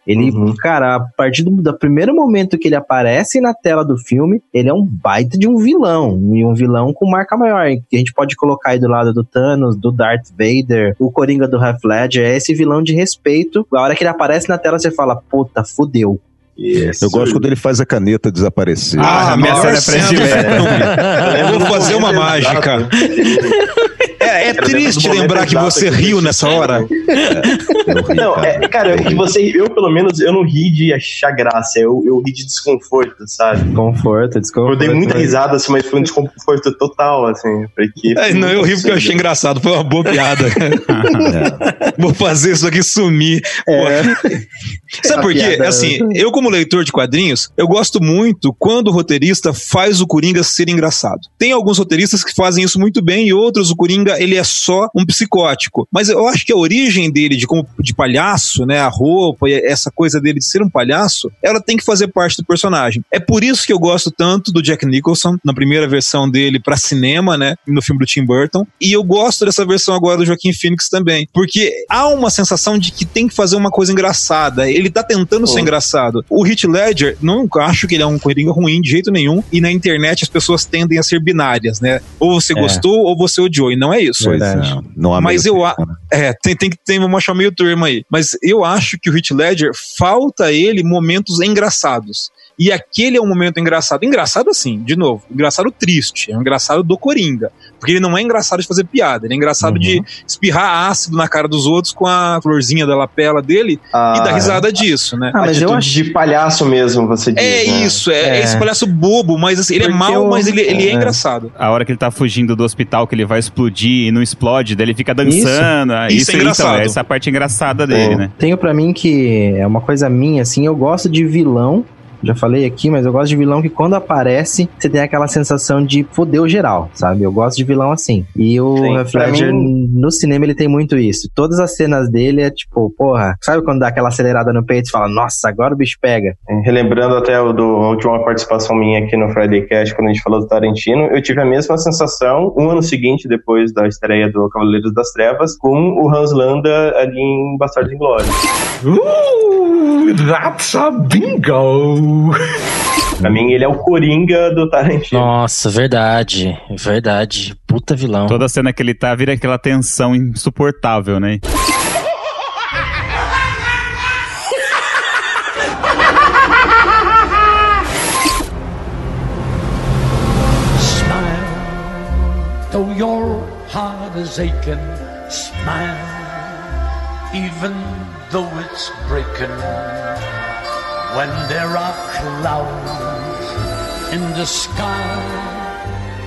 Ele, Uhum. cara, a partir do, do primeiro momento que ele aparece na tela do filme, ele é um baita de um vilão. E um vilão com marca maior. Que a gente pode colocar aí do lado do Thanos, do Darth Vader, o Coringa do Heath Ledger. É esse vilão de respeito. A hora que ele aparece na tela, você fala, puta, fudeu. Isso. Eu gosto quando ele faz a caneta desaparecer. Ah, cena do predileta. filme. Eu vou fazer uma Exato. mágica. É, é triste lembrar que você que riu nessa hora. Eu ri, Não, cara. é, cara, é que você, eu pelo menos, eu não ri de achar graça, eu, eu ri de desconforto, sabe? Conforto, Eu desconforto. dei muita mas- risada, assim, mas foi um desconforto total, assim, porque... É, não, eu ri porque eu achei engraçado. Foi uma boa piada. Vou fazer isso aqui sumir. Pô. Sabe por quê? piada- Assim, eu como leitor de quadrinhos, eu gosto muito quando o roteirista faz o Coringa ser engraçado. Tem alguns roteiristas que fazem isso muito bem e outros o Coringa, ele é só um psicótico. Mas eu acho que a origem dele de como de palhaço, né, a roupa e essa coisa dele de ser um palhaço, ela tem que fazer parte do personagem. É por isso que eu gosto tanto do Jack Nicholson na primeira versão dele pra cinema, né, no filme do Tim Burton, e eu gosto dessa versão agora do Joaquim Phoenix também, porque há uma sensação de que tem que fazer uma coisa engraçada. Ele tá tentando ser Sim. engraçado. O Heath Ledger, não acho que ele é um coringa ruim de jeito nenhum, e na internet as pessoas tendem a ser binárias, né? Ou você É. gostou ou você odiou, e não é isso. Verdade. é, não há Mas eu né? É, tem, tem que tem, vamos achar meio termo aí. Mas eu acho que o Heath Ledger falta a ele momentos engraçados. E aquele é um momento engraçado. Engraçado assim, de novo, engraçado triste. É um engraçado do Coringa. Porque ele não é engraçado de fazer piada. Ele é engraçado Uhum. de espirrar ácido na cara dos outros com a florzinha da lapela dele Ah, e dar risada disso, né? Ah, mas eu acho. de palhaço mesmo, você diz, É né? isso, é, É. esse palhaço bobo, mas assim, ele é mau, eu- mas ele, ele é, é. engraçado. A hora que ele tá fugindo do hospital, que ele vai explodir e não explode, daí ele fica dançando. Ah, Isso é engraçado. Então, essa é parte engraçada dele, É. né? Tenho pra mim que é uma coisa minha, assim, eu gosto de vilão. Já falei aqui, mas eu gosto de vilão que quando aparece, você tem aquela sensação de fodeu geral, sabe? Eu gosto de vilão assim. E o Sim, Heath pra Ledger, mim- no cinema, ele tem muito isso. Todas as cenas dele é tipo, porra, sabe quando dá aquela acelerada no peito e fala, nossa, agora o bicho pega. É, Relembrando até o do, a última participação minha aqui no Friday Cast, quando a gente falou do Tarantino, eu tive a mesma sensação um ano seguinte, depois da estreia do Cavaleiros das Trevas, com o Hans Landa ali em Bastardos Inglórios. Ooh, that's a bingo. Pra mim, ele é o Coringa do Tarantino. Nossa, verdade. Verdade. Puta vilão. Toda cena que ele tá, vira aquela tensão insuportável, né? Smile, though your heart is aching. Smile, even though it's breaking. When there are clouds in the sky.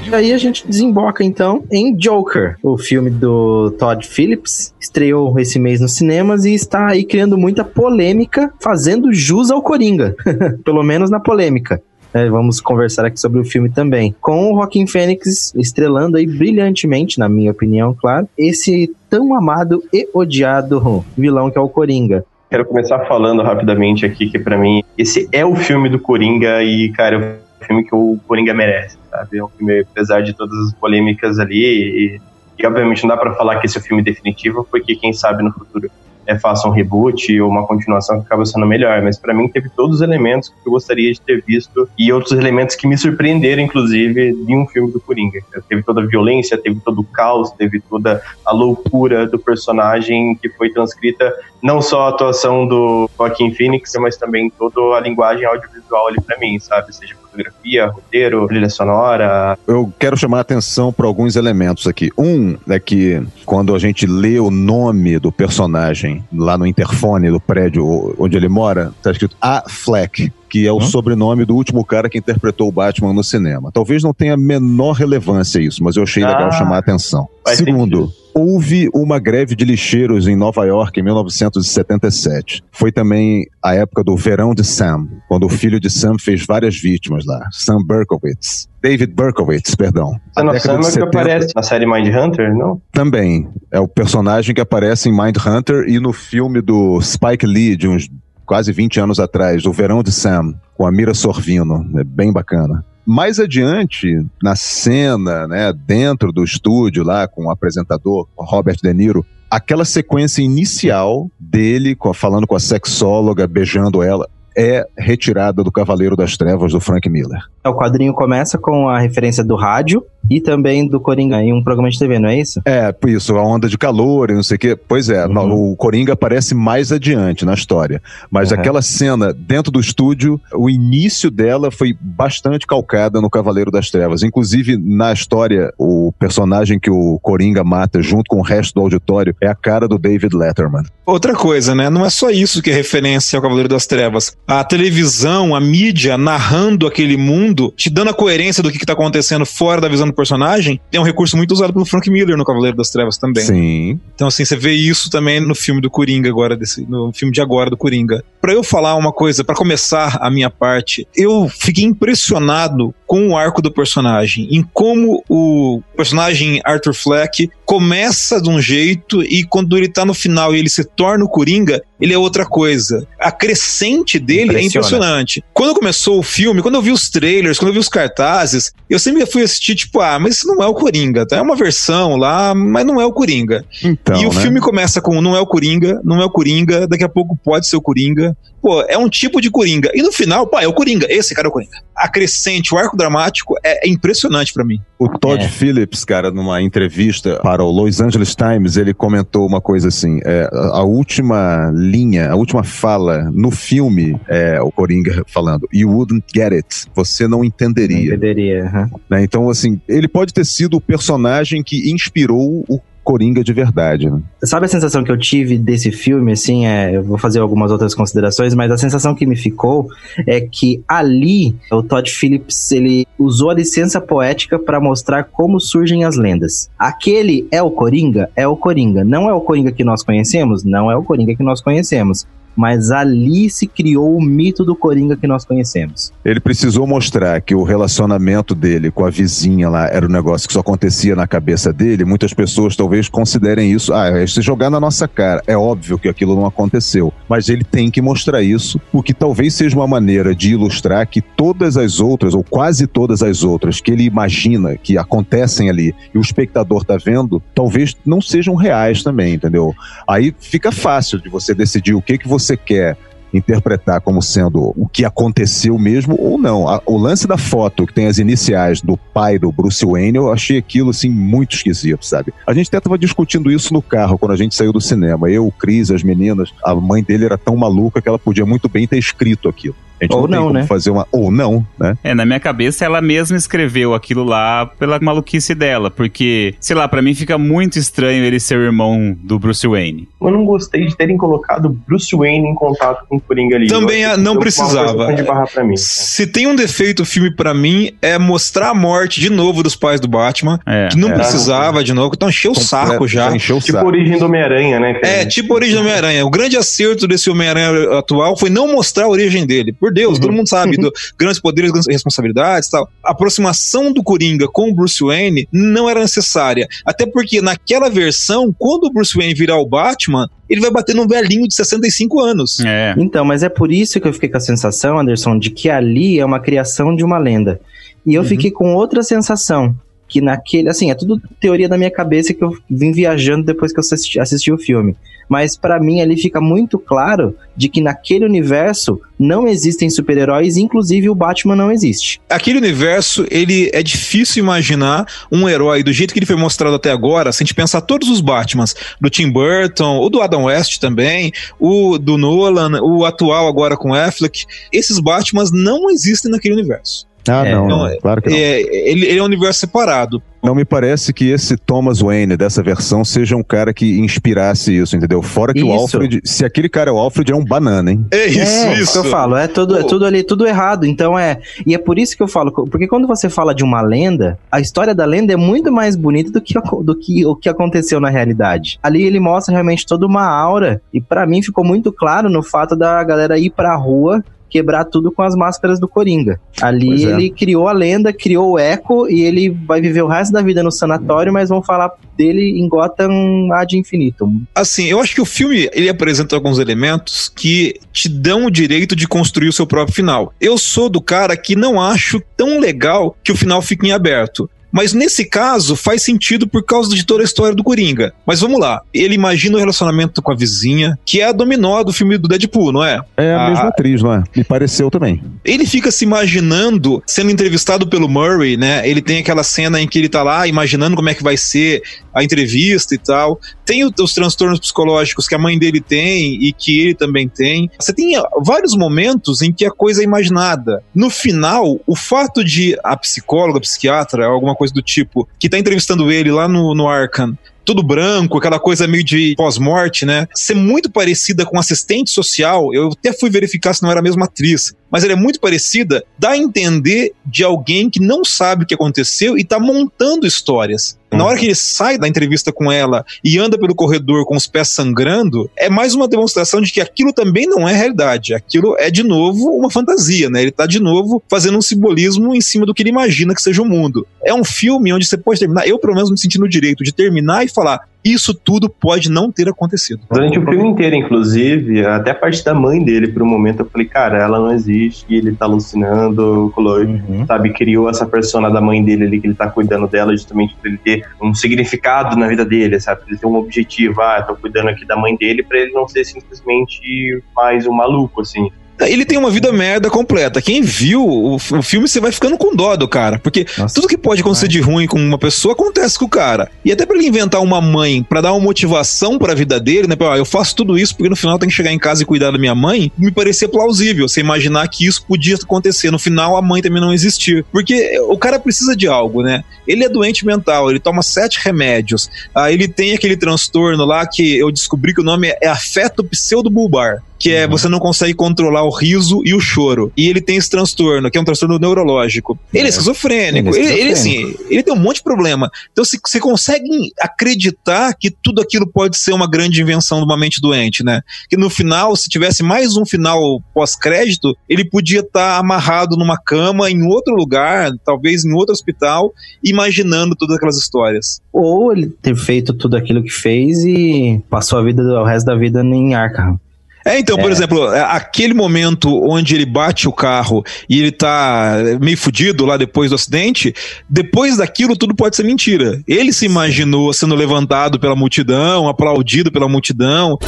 E aí a gente desemboca então em Joker, o filme do Todd Phillips, estreou esse mês nos cinemas e está aí criando muita polêmica, fazendo jus ao Coringa, pelo menos na polêmica. É, vamos conversar aqui sobre o filme também. Com o Joaquin Phoenix estrelando aí brilhantemente, na minha opinião, claro, esse tão amado e odiado vilão que é o Coringa. Quero começar falando rapidamente aqui que pra mim esse é o filme do Coringa e, cara, é o filme que o Coringa merece, sabe? É um filme, apesar de todas as polêmicas ali e, e obviamente não dá pra falar que esse é o filme definitivo, porque quem sabe no futuro é, faça um reboot ou uma continuação que acaba sendo melhor, mas pra mim teve todos os elementos que eu gostaria de ter visto e outros elementos que me surpreenderam, inclusive, de um filme do Coringa. Teve toda a violência, teve todo o caos, teve toda a loucura do personagem que foi transcrita, não só a atuação do Joaquin Phoenix, mas também toda a linguagem audiovisual ali pra mim, sabe? Seja fotografia, roteiro, trilha sonora. Eu quero chamar a atenção para alguns elementos aqui. Um é que quando a gente lê o nome do personagem lá no interfone do prédio onde ele mora, tá escrito A Fleck. Que é o Hum? sobrenome do último cara que interpretou o Batman no cinema. Talvez não tenha a menor relevância isso, mas eu achei legal Ah, chamar a atenção. Segundo, houve uma greve de lixeiros em Nova York em 1977. Foi também a época do verão de Sam, quando o filho de Sam fez várias vítimas lá. Sam Berkowitz. David Berkowitz, perdão. Você não A década sabe de o que 70 aparece na série Mind Hunter, não? também é o personagem que aparece em Mindhunter e no filme do Spike Lee de uns quase 20 anos atrás, O Verão de Sam, com a Mira Sorvino. É bem bacana. Mais adiante, na cena, né, dentro do estúdio lá com o apresentador, Robert De Niro, aquela sequência inicial dele falando com a sexóloga, beijando ela, é retirada do Cavaleiro das Trevas do Frank Miller. O quadrinho começa com a referência do rádio e também do Coringa em um programa de TV, não é isso? É, por isso, a onda de calor e não sei o quê. Pois é, Uhum. no- o Coringa aparece mais adiante na história. Mas Uhum. aquela cena dentro do estúdio, o início dela foi bastante calcada no Cavaleiro das Trevas. Inclusive, na história, o personagem que o Coringa mata junto com o resto do auditório é a cara do David Letterman. Outra coisa, né? Não é só isso que é referência ao Cavaleiro das Trevas. A televisão, a mídia narrando aquele mundo, te dando a coerência do que, que tá acontecendo fora da visão do personagem, é um recurso muito usado pelo Frank Miller no Cavaleiro das Trevas também. Sim. Então, assim, você vê isso também no filme do Coringa agora, desse, no filme de agora do Coringa. Pra eu falar uma coisa, pra começar a minha parte, eu fiquei impressionado com o arco do personagem, em como o personagem Arthur Fleck começa de um jeito e quando ele tá no final e ele se torna o Coringa, ele é outra coisa. A crescente dele é Impressiona. impressionante. Quando começou o filme, quando eu vi os trailers, quando eu vi os cartazes, eu sempre fui assistir, tipo, ah, mas isso não é o Coringa, tá? É uma versão lá, mas não é o Coringa. Então, e o né? filme começa com não é o Coringa, não é o Coringa, daqui a pouco pode ser o Coringa. Pô, é um tipo de Coringa. E no final, pô, é o Coringa, esse cara é o Coringa. A crescente, o arco dramático é, é impressionante pra mim. O Todd É. Phillips, cara, numa entrevista para o Los Angeles Times, ele comentou uma coisa assim: é, a última linha, a última fala no filme é o Coringa falando, You wouldn't get it. Você não Não entenderia. entenderia. aham. né? Então, assim, ele pode ter sido o personagem que inspirou o Coringa de verdade. Né? Sabe a sensação que eu tive desse filme, assim, é, eu vou fazer algumas outras considerações, mas a sensação que me ficou é que ali o Todd Phillips, ele usou a licença poética para mostrar como surgem as lendas. Aquele é o Coringa? É o Coringa. Não é o Coringa que nós conhecemos? Não é o Coringa que nós conhecemos. Mas ali se criou o mito do Coringa que nós conhecemos. Ele precisou mostrar que o relacionamento dele com a vizinha lá era um negócio que só acontecia na cabeça dele. Muitas pessoas talvez considerem isso, ah, é se jogar na nossa cara. É óbvio que aquilo não aconteceu, mas ele tem que mostrar isso, o que talvez seja uma maneira de ilustrar que todas as outras, ou quase todas as outras, que ele imagina que acontecem ali e o espectador tá vendo, talvez não sejam reais também, entendeu? Aí fica fácil de você decidir o que, que você quer interpretar como sendo o que aconteceu mesmo ou não. O lance da foto que tem as iniciais do pai do Bruce Wayne, eu achei aquilo assim muito esquisito, sabe? A gente até tava discutindo isso no carro quando a gente saiu do cinema. Eu, o Cris, as meninas, a mãe dele era tão maluca que ela podia muito bem ter escrito aquilo. A gente Ou não, tem não, como né? fazer uma ou não, né? É, na minha cabeça ela mesma escreveu aquilo lá pela maluquice dela, porque, sei lá, pra mim fica muito estranho ele ser o irmão do Bruce Wayne. Eu não gostei de terem colocado Bruce Wayne em contato com o Coringa ali. Também que não precisava. forçação de barra pra mim. Se tem um defeito o filme pra mim é mostrar a morte de novo dos pais do Batman, É. que não é. precisava de novo, então encheu o saco já. encheu o Tipo a saco. origem do Homem-Aranha, né? cara? É, tipo a origem do Homem-Aranha. O grande acerto desse Homem-Aranha atual foi não mostrar a origem dele. Por por Deus, Uhum. todo mundo sabe, do grandes poderes, grandes responsabilidades e tal. A aproximação do Coringa com o Bruce Wayne não era necessária. Até porque naquela versão, quando o Bruce Wayne virar o Batman, ele vai bater num velhinho de 65 anos. É. Então, mas é por isso que eu fiquei com a sensação, Anderson, de que ali é uma criação de uma lenda. E eu Uhum. fiquei com outra sensação, que naquele, assim, é tudo teoria da minha cabeça que eu vim viajando depois que eu assisti, assisti o filme. Mas pra mim ali fica muito claro de que naquele universo não existem super-heróis, inclusive o Batman não existe. Aquele universo, ele é difícil imaginar um herói do jeito que ele foi mostrado até agora, se a gente pensar todos os Batmans, do Tim Burton, o do Adam West também, o do Nolan, o atual agora com Affleck, esses Batmans não existem naquele universo. Ah, É, não, não, não, claro que não. É, ele, ele é um universo separado. Não me parece que esse Thomas Wayne dessa versão seja um cara que inspirasse isso, entendeu? Fora que o Isso. Alfred, se aquele cara é o Alfred, é um banana, hein? É isso, é, isso. que eu falo, é tudo, é tudo ali, tudo errado. Então é. E é por isso que eu falo, porque quando você fala de uma lenda, a história da lenda é muito mais bonita do que, o- do que o que aconteceu na realidade. Ali ele mostra realmente toda uma aura, e pra mim ficou muito claro no fato da galera ir pra rua. Quebrar tudo com as máscaras do Coringa. Ali é. ele criou a lenda, criou o eco e ele vai viver o resto da vida no sanatório, mas vão falar dele em Gotham ad infinitum. Assim, eu acho que o filme ele apresenta alguns elementos que te dão o direito de construir o seu próprio final. Eu sou do cara que não acho tão legal que o final fique em aberto. Mas nesse caso faz sentido por causa de toda a história do Coringa. Mas vamos lá. Ele imagina o relacionamento com a vizinha, que é a dominó do filme do Deadpool, não é? É a Ah. mesma atriz, não é? Me pareceu também. Ele fica se imaginando sendo entrevistado pelo Murray, né? Ele tem aquela cena em que ele tá lá imaginando como é que vai ser a entrevista e tal. Tem os transtornos psicológicos que a mãe dele tem e que ele também tem. Você tem vários momentos em que a coisa é imaginada. No final, o fato de a psicóloga, a psiquiatra, alguma coisa do tipo, que tá entrevistando ele lá no, no Arkham, tudo branco, aquela coisa meio de pós-morte, né? Ser muito parecida com assistente social, eu até fui verificar se não era a mesma atriz, mas ela é muito parecida, dá a entender de alguém que não sabe o que aconteceu e tá montando histórias. Na hora que ele sai da entrevista com ela e anda pelo corredor com os pés sangrando, é mais uma demonstração de que aquilo também não é realidade. Aquilo é, de novo, uma fantasia, né? Ele tá, de novo, fazendo um simbolismo em cima do que ele imagina que seja o mundo. É um filme onde você pode terminar, eu pelo menos me senti no direito de terminar e falar: isso tudo pode não ter acontecido. Durante o filme inteiro, inclusive, até a parte da mãe dele, por um momento, eu falei, cara, ela não existe, ele tá alucinando, o Chloe, Uhum. sabe, criou essa persona da mãe dele ali, que ele tá cuidando dela, justamente pra ele ter um significado na vida dele, sabe, pra ele ter um objetivo, ah, tô cuidando aqui da mãe dele, pra ele não ser simplesmente mais um maluco, assim. Ele tem uma vida merda completa. Quem viu o, o filme, você vai ficando com dó do cara. Porque Nossa. tudo que pode acontecer de ruim com uma pessoa acontece com o cara. E até pra ele inventar uma mãe pra dar uma motivação pra vida dele, né? Pra, ah, eu faço tudo isso porque no final tem que chegar em casa e cuidar da minha mãe. Me parecia plausível você imaginar que isso podia acontecer. No final, a mãe também não existir. Porque o cara precisa de algo, né? Ele é doente mental, ele toma sete remédios. Ah, ele tem aquele transtorno lá que eu descobri que o nome é afeto pseudobulbar que é você não consegue controlar o riso e o choro. E ele tem esse transtorno, que é um transtorno neurológico. Ele é, esquizofrênico. Ele é Ele, assim, ele tem um monte de problema. Então, se você consegue acreditar que tudo aquilo pode ser uma grande invenção de uma mente doente, né? Que no final, se tivesse mais um final pós-crédito, ele podia estar amarrado numa cama em outro lugar, talvez em outro hospital, imaginando todas aquelas histórias. Ou ele ter feito tudo aquilo que fez e passou a vida, o resto da vida em Arkham. É, então, por exemplo, é, aquele momento onde ele bate o carro e ele tá meio fudido lá depois do acidente, depois daquilo tudo pode ser mentira. Ele se imaginou sendo levantado pela multidão, aplaudido pela multidão.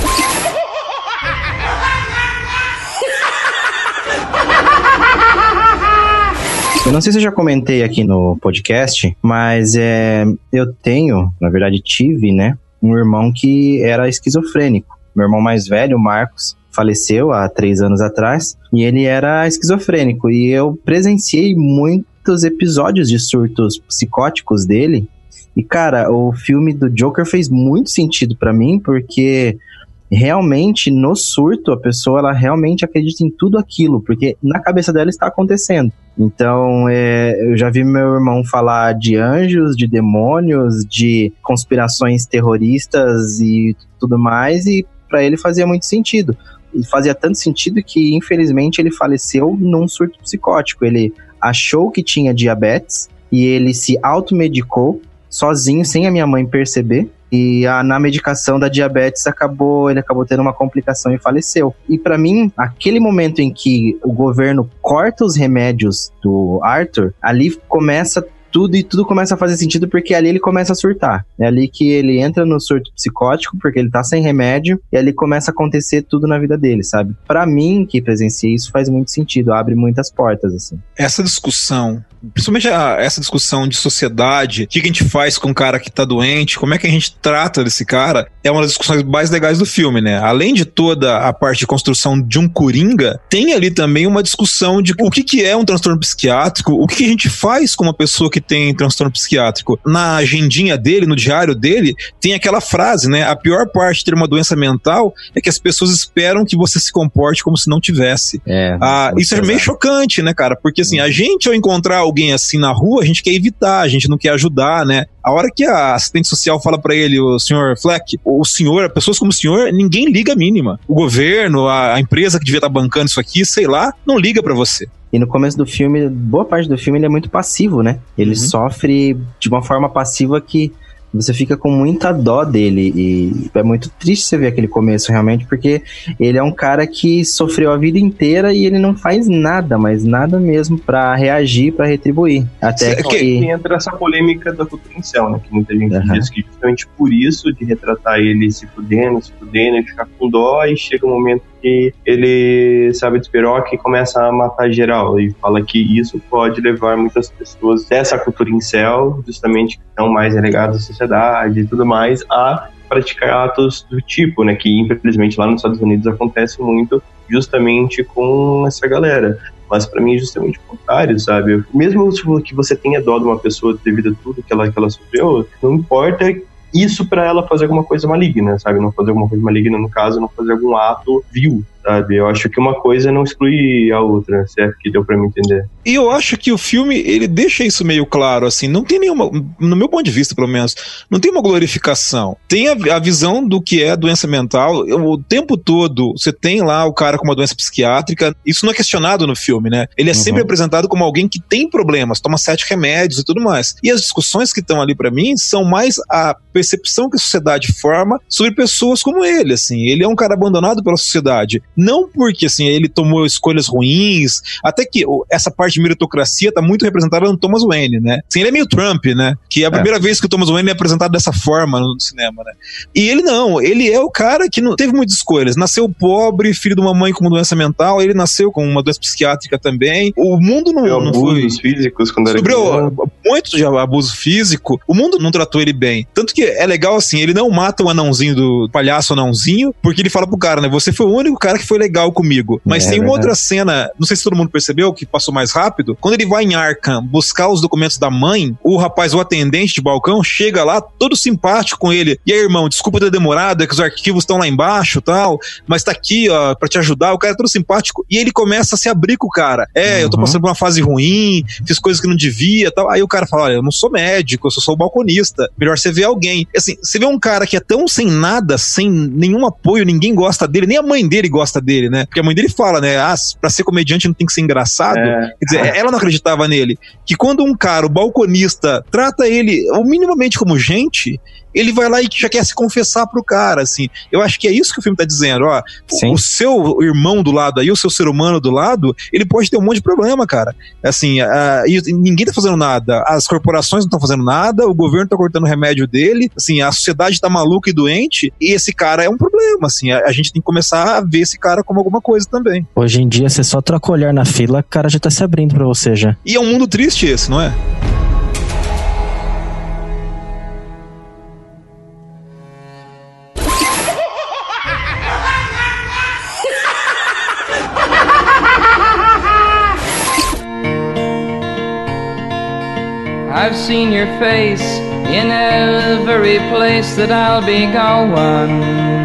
Eu não sei se eu já comentei aqui no podcast, mas é, eu tenho, na verdade tive, né, um irmão que era esquizofrênico. Meu irmão mais velho, o Marcos, faleceu há três anos atrás e ele era esquizofrênico. E eu presenciei muitos episódios de surtos psicóticos dele. E cara, o filme do Joker fez muito sentido pra mim porque realmente no surto a pessoa ela realmente acredita em tudo aquilo porque na cabeça dela está acontecendo. Então, é, eu já vi meu irmão falar de anjos, de demônios, de conspirações terroristas e tudo mais, e para ele fazia muito sentido. fazia tanto sentido que, infelizmente, ele faleceu num surto psicótico. Ele achou que tinha diabetes e ele se automedicou sozinho, sem a minha mãe perceber. E a, na medicação da diabetes acabou, ele acabou tendo uma complicação e faleceu. E para mim, aquele momento em que o governo corta os remédios do Arthur, ali começa tudo e tudo começa a fazer sentido porque ali ele começa a surtar. É ali que ele entra no surto psicótico porque ele tá sem remédio e ali começa a acontecer tudo na vida dele, sabe? Para mim, que presenciei isso, faz muito sentido, abre muitas portas, assim. Essa discussão principalmente a, essa discussão de sociedade, o que, que a gente faz com um cara que tá doente, como é que a gente trata desse cara, é uma das discussões mais legais do filme, né? Além de toda a parte de construção de um coringa, tem ali também uma discussão de o que, que é um transtorno psiquiátrico, o que, que a gente faz com uma pessoa que tem transtorno psiquiátrico. Na agendinha dele, no diário dele, tem aquela frase, né? A pior parte de ter uma doença mental é que as pessoas esperam que você se comporte como se não tivesse. É, ah, isso é meio chocante, né, cara? Porque assim, a gente ao encontrar alguém assim na rua, a gente quer evitar, a gente não quer ajudar, né? A hora que a assistente social fala para ele, o senhor Fleck, o senhor, pessoas como o senhor, ninguém liga a mínima. O governo, a, a empresa que devia estar tá bancando isso aqui, sei lá, não liga para você. E no começo do filme, boa parte do filme ele é muito passivo, né? Ele uhum. sofre de uma forma passiva que você fica com muita dó dele e é muito triste você ver aquele começo realmente, porque ele é um cara que sofreu a vida inteira e ele não faz nada, mas nada mesmo para reagir, para retribuir. Até que... que entra essa polêmica da incel, né? Que muita gente uhum. diz que justamente por isso de retratar ele se fudendo, se fudendo, e ficar com dó e chega um momento que ele sabe despiroca e começa a matar geral. E fala que isso pode levar muitas pessoas dessa cultura incel, justamente que estão mais relegadas à sociedade e tudo mais, a praticar atos do tipo, né? Que infelizmente lá nos Estados Unidos acontece muito justamente com essa galera. Mas para mim é justamente o contrário, sabe? Mesmo que você tenha dó de uma pessoa devido a tudo que ela, que ela sofreu, não importa isso para ela fazer alguma coisa maligna, sabe? Não fazer alguma coisa maligna, no caso, não fazer algum ato vil, sabe? Eu acho que uma coisa não exclui a outra, se é que deu pra me entender. E eu acho que o filme, ele deixa isso meio claro, assim, não tem nenhuma, no meu ponto de vista, pelo menos, não tem uma glorificação. Tem a, a visão do que é doença mental, o tempo todo você tem lá o cara com uma doença psiquiátrica, isso não é questionado no filme, né? Ele é uhum. sempre apresentado como alguém que tem problemas, toma sete remédios e tudo mais. E as discussões que estão ali para mim são mais a percepção que a sociedade forma sobre pessoas como ele, assim. Ele é um cara abandonado pela sociedade. Não porque assim, ele tomou escolhas ruins, até que essa parte de meritocracia tá muito representada no Thomas Wayne, né? Assim, ele é meio Trump, né? Que é a é. primeira vez que o Thomas Wayne é apresentado dessa forma no cinema, né? E ele não, ele é o cara que não teve muitas escolhas. Nasceu pobre, filho de uma mãe com uma doença mental, ele nasceu com uma doença psiquiátrica também. O mundo não, não foi... físicos quando era Sofreu muito de abuso físico. O mundo não tratou ele bem. Tanto que é legal assim, ele não mata o anãozinho do palhaço anãozinho, porque ele fala pro cara, né? Você foi o único cara que que foi legal comigo. Mas é, tem uma outra cena, não sei se todo mundo percebeu, que passou mais rápido. Quando ele vai em Arkham buscar os documentos da mãe, o rapaz, o atendente de balcão, chega lá todo simpático com ele. E aí, irmão, desculpa ter demorado, é que os arquivos estão lá embaixo tal, mas tá aqui, ó, pra te ajudar. O cara é todo simpático. E ele começa a se abrir com o cara. É, uhum. eu tô uhum. passando por uma fase ruim, fiz coisas que não devia tal. Aí o cara fala: olha, eu não sou médico, eu só sou balconista. Melhor você ver alguém. Assim, você vê um cara que é tão sem nada, sem nenhum apoio, ninguém gosta dele, nem a mãe dele gosta gosta dele, né? Porque a mãe dele fala, né? Ah, pra ser comediante não tem que ser engraçado. É. Quer dizer, ela não acreditava nele. Que quando um cara, o balconista, trata ele minimamente como gente, ele vai lá e já quer se confessar pro cara, assim. Eu acho que é isso que o filme tá dizendo, ó. Sim. O seu irmão do lado aí, o seu ser humano do lado, ele pode ter um monte de problema, cara. Assim, e ninguém tá fazendo nada. As corporações não estão fazendo nada, o governo tá cortando o remédio dele, assim, a sociedade tá maluca e doente, e esse cara é um problema, assim. A, a gente tem que começar a ver esse cara como alguma coisa também. Hoje em dia, você só troca o olhar na fila, o cara já tá se abrindo pra você já. E é um mundo triste esse, não é? I've seen your face in every place that I'll be going.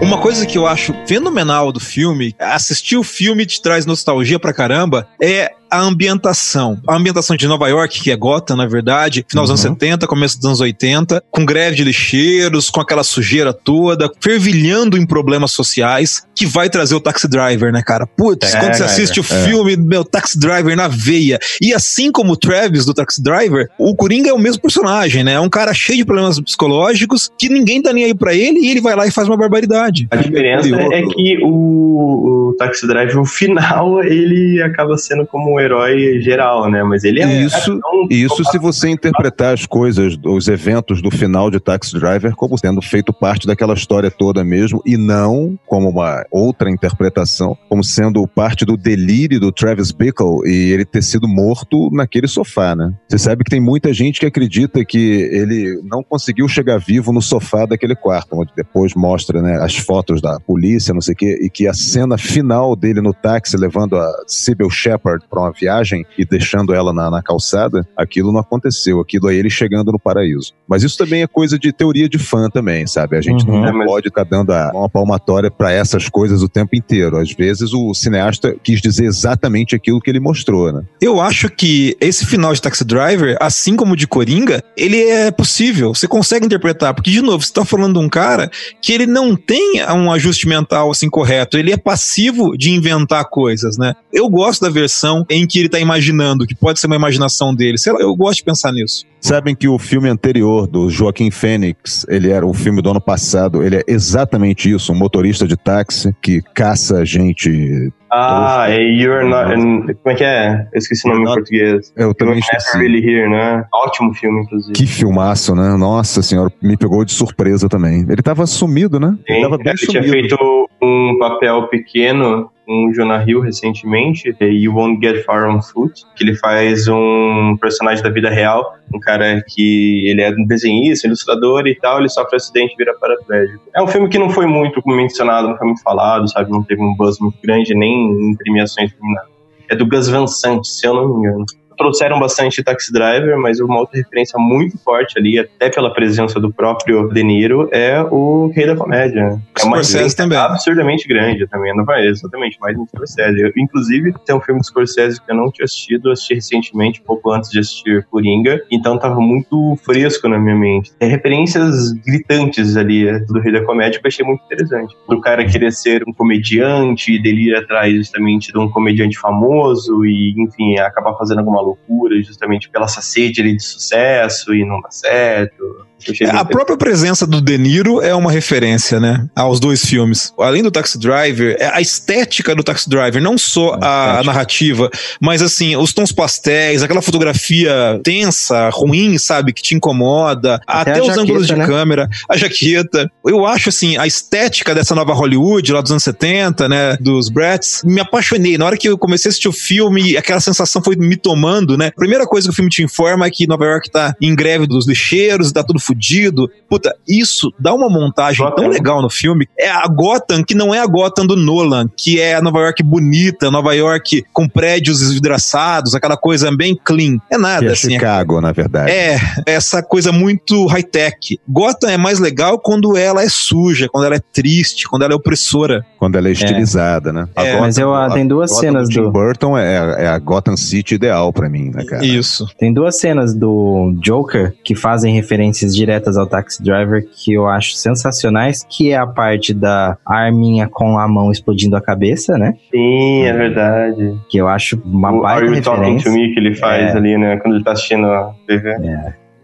Uma coisa que eu acho fenomenal do filme, assistir o filme te traz nostalgia pra caramba, é a ambientação. A ambientação de Nova York, que é Gotham, na verdade, final dos anos 70, começo dos anos 80, com greve de lixeiros, com aquela sujeira toda, fervilhando em problemas sociais, que vai trazer o Taxi Driver, né, cara? Putz, É, quando você assiste o é. filme, meu, Taxi Driver na veia. E assim como o Travis do Taxi Driver, o Coringa é o mesmo personagem, né? É um cara cheio de problemas psicológicos, que ninguém tá nem aí pra ele, e ele vai lá e faz uma barbaridade. A diferença é que o, o Taxi Driver, no final, ele acaba sendo como um herói geral, né? Mas ele é. Isso- tão- Isso se você interpretar as coisas, os eventos do final de Taxi Driver como tendo feito parte daquela história toda mesmo, e não como uma outra interpretação, como sendo parte do delírio do Travis Bickle e ele ter sido morto naquele sofá, né? Você sabe que tem muita gente que acredita que ele não conseguiu chegar vivo no sofá daquele quarto, onde depois mostra né, as fotos da polícia, não sei o quê, e que a cena final dele no táxi levando a Sybil Shepard para uma viagem e deixando ela na, na calçada, aquilo não aconteceu. Aquilo é ele chegando no paraíso. Mas isso também é coisa de teoria de fã também, sabe? A gente Uhum. É, não mas- pode ficar dando a, uma palmatória para essas coisas o tempo inteiro. Às vezes o cineasta quis dizer exatamente aquilo que ele mostrou, né? Eu acho que esse final de Taxi Driver, assim como o de Coringa, ele é possível. Você consegue interpretar. Porque, de novo, você tá falando de um cara que ele não tem um ajuste mental assim correto. Ele é passivo de inventar coisas, né? Eu gosto da versão em que ele tá imaginando, que pode ser uma imaginação dele. Sei lá, eu gosto de pensar nisso. Sabem que o filme anterior do Joaquim Fênix, ele era o filme do ano passado, ele é exatamente isso, um motorista de táxi que caça gente. Ah, é You're Not. Como é que é? Eu esqueci o nome em Not- português. Eu You're também Never esqueci. Really Here, né? Ótimo filme, inclusive. Que filmaço, né? Nossa senhora, me pegou de surpresa também. Ele tava sumido, né? Ele Sim, tava bem ele tinha sumido. feito um papel pequeno com Jonah Hill recentemente, é You Won't Get Far on Foot, que ele faz um personagem da vida real, um cara que ele é um desenhista, ilustrador e tal, ele sofre um acidente e vira paraplégico. É um filme que não foi muito mencionado, não foi muito falado, sabe? Não teve um buzz muito grande, nem em premiações nem nada. É do Gus Van Sant, se eu não me engano. Trouxeram bastante Taxi Driver, mas uma outra referência muito forte ali, até pela presença do próprio De Niro, é o Rei da Comédia. É uma Scorsese também. absurdamente grande também, não vai exatamente, mais no Scorsese. Eu, inclusive, tem um filme do Scorsese que eu não tinha assistido, eu assisti recentemente, pouco antes de assistir Coringa, então tava muito fresco na minha mente. É referências gritantes ali é, do Rei da Comédia que eu achei muito interessante. Do cara querer ser um comediante, dele ir atrás justamente de um comediante famoso e, enfim, acabar fazendo alguma loucura justamente pela essa sede de sucesso e não dá certo. É, A própria presença do De Niro é uma referência, né? Aos dois filmes. Além do Taxi Driver, é a estética do Taxi Driver, não só a, a narrativa, mas assim, os tons pastéis, aquela fotografia tensa, ruim, sabe? Que te incomoda, até, Até os ângulos de jaqueta, né? câmera, a jaqueta. Eu acho, assim, a estética dessa nova Hollywood, lá dos anos 70, né? Dos Bratz, me apaixonei. Na hora que eu comecei a assistir o filme, aquela sensação foi me tomando, né? Primeira coisa que o filme te informa é que Nova York tá em greve dos lixeiros, tá tudo fudido. Puta, isso dá uma montagem Gotham. tão legal no filme. É a Gotham que não é a Gotham do Nolan, que é a Nova York bonita, Nova York com prédios esvidraçados, aquela coisa bem clean. É Que nada, é assim. Chicago, na verdade. É, essa coisa muito high-tech. Gotham é mais legal quando ela é suja, quando ela é triste, quando ela é opressora. Quando ela é estilizada, né? É, Mas eu, a tem duas Gotham cenas do Tim do. Burton é, é a Gotham City ideal pra mim, né, cara? Isso. Tem duas cenas do Joker que fazem referências diretas ao Taxi Driver que eu acho sensacionais, que é a parte da arminha com a mão explodindo a cabeça, né? Sim, é verdade. Que eu acho uma o baita Are You Talking referência. to Me que ele faz É. ali, né? Quando ele tá assistindo a TV.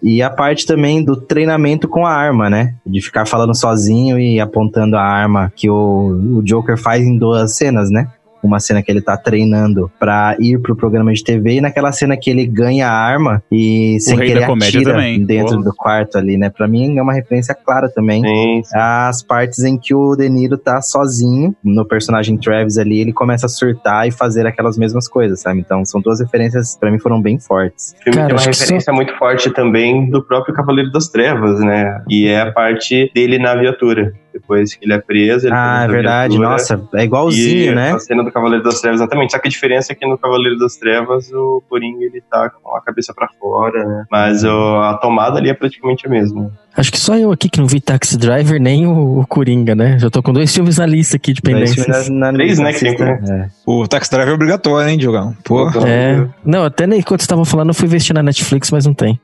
E a parte também do treinamento com a arma, né? De ficar falando sozinho e apontando a arma que o, o Joker faz em duas cenas, né? Uma cena que ele tá treinando pra ir pro programa de TV e naquela cena que ele ganha a arma e sem querer atira também. dentro Porra. do quarto ali, né? Pra mim é uma referência clara também. Sim, sim. As partes em que o De Niro tá sozinho no personagem Travis ali, ele começa a surtar e fazer aquelas mesmas coisas, sabe? Então são duas referências pra mim foram bem fortes. O filme Cara, tem uma referência muito forte também do próprio Cavaleiro das Trevas, né? E é a parte dele na viatura. Depois que ele é preso, ele Ah, é verdade. viatura. Nossa, é igualzinho, né? A cena do Cavaleiro das Trevas, exatamente. Só que a diferença é que no Cavaleiro das Trevas o Coringa ele tá com a cabeça pra fora, né? Mas o- a tomada ali é praticamente a mesma. Acho que só eu aqui que não vi Taxi Driver nem o, o Coringa, né? Já tô com dois filmes na lista aqui de pendências. na- na Três, lista, né, que tem, né? É. O Taxi Driver é obrigatório, hein, Diogão? Pô. É. Não, até nem enquanto você tava falando, eu fui investir na Netflix, mas não tem.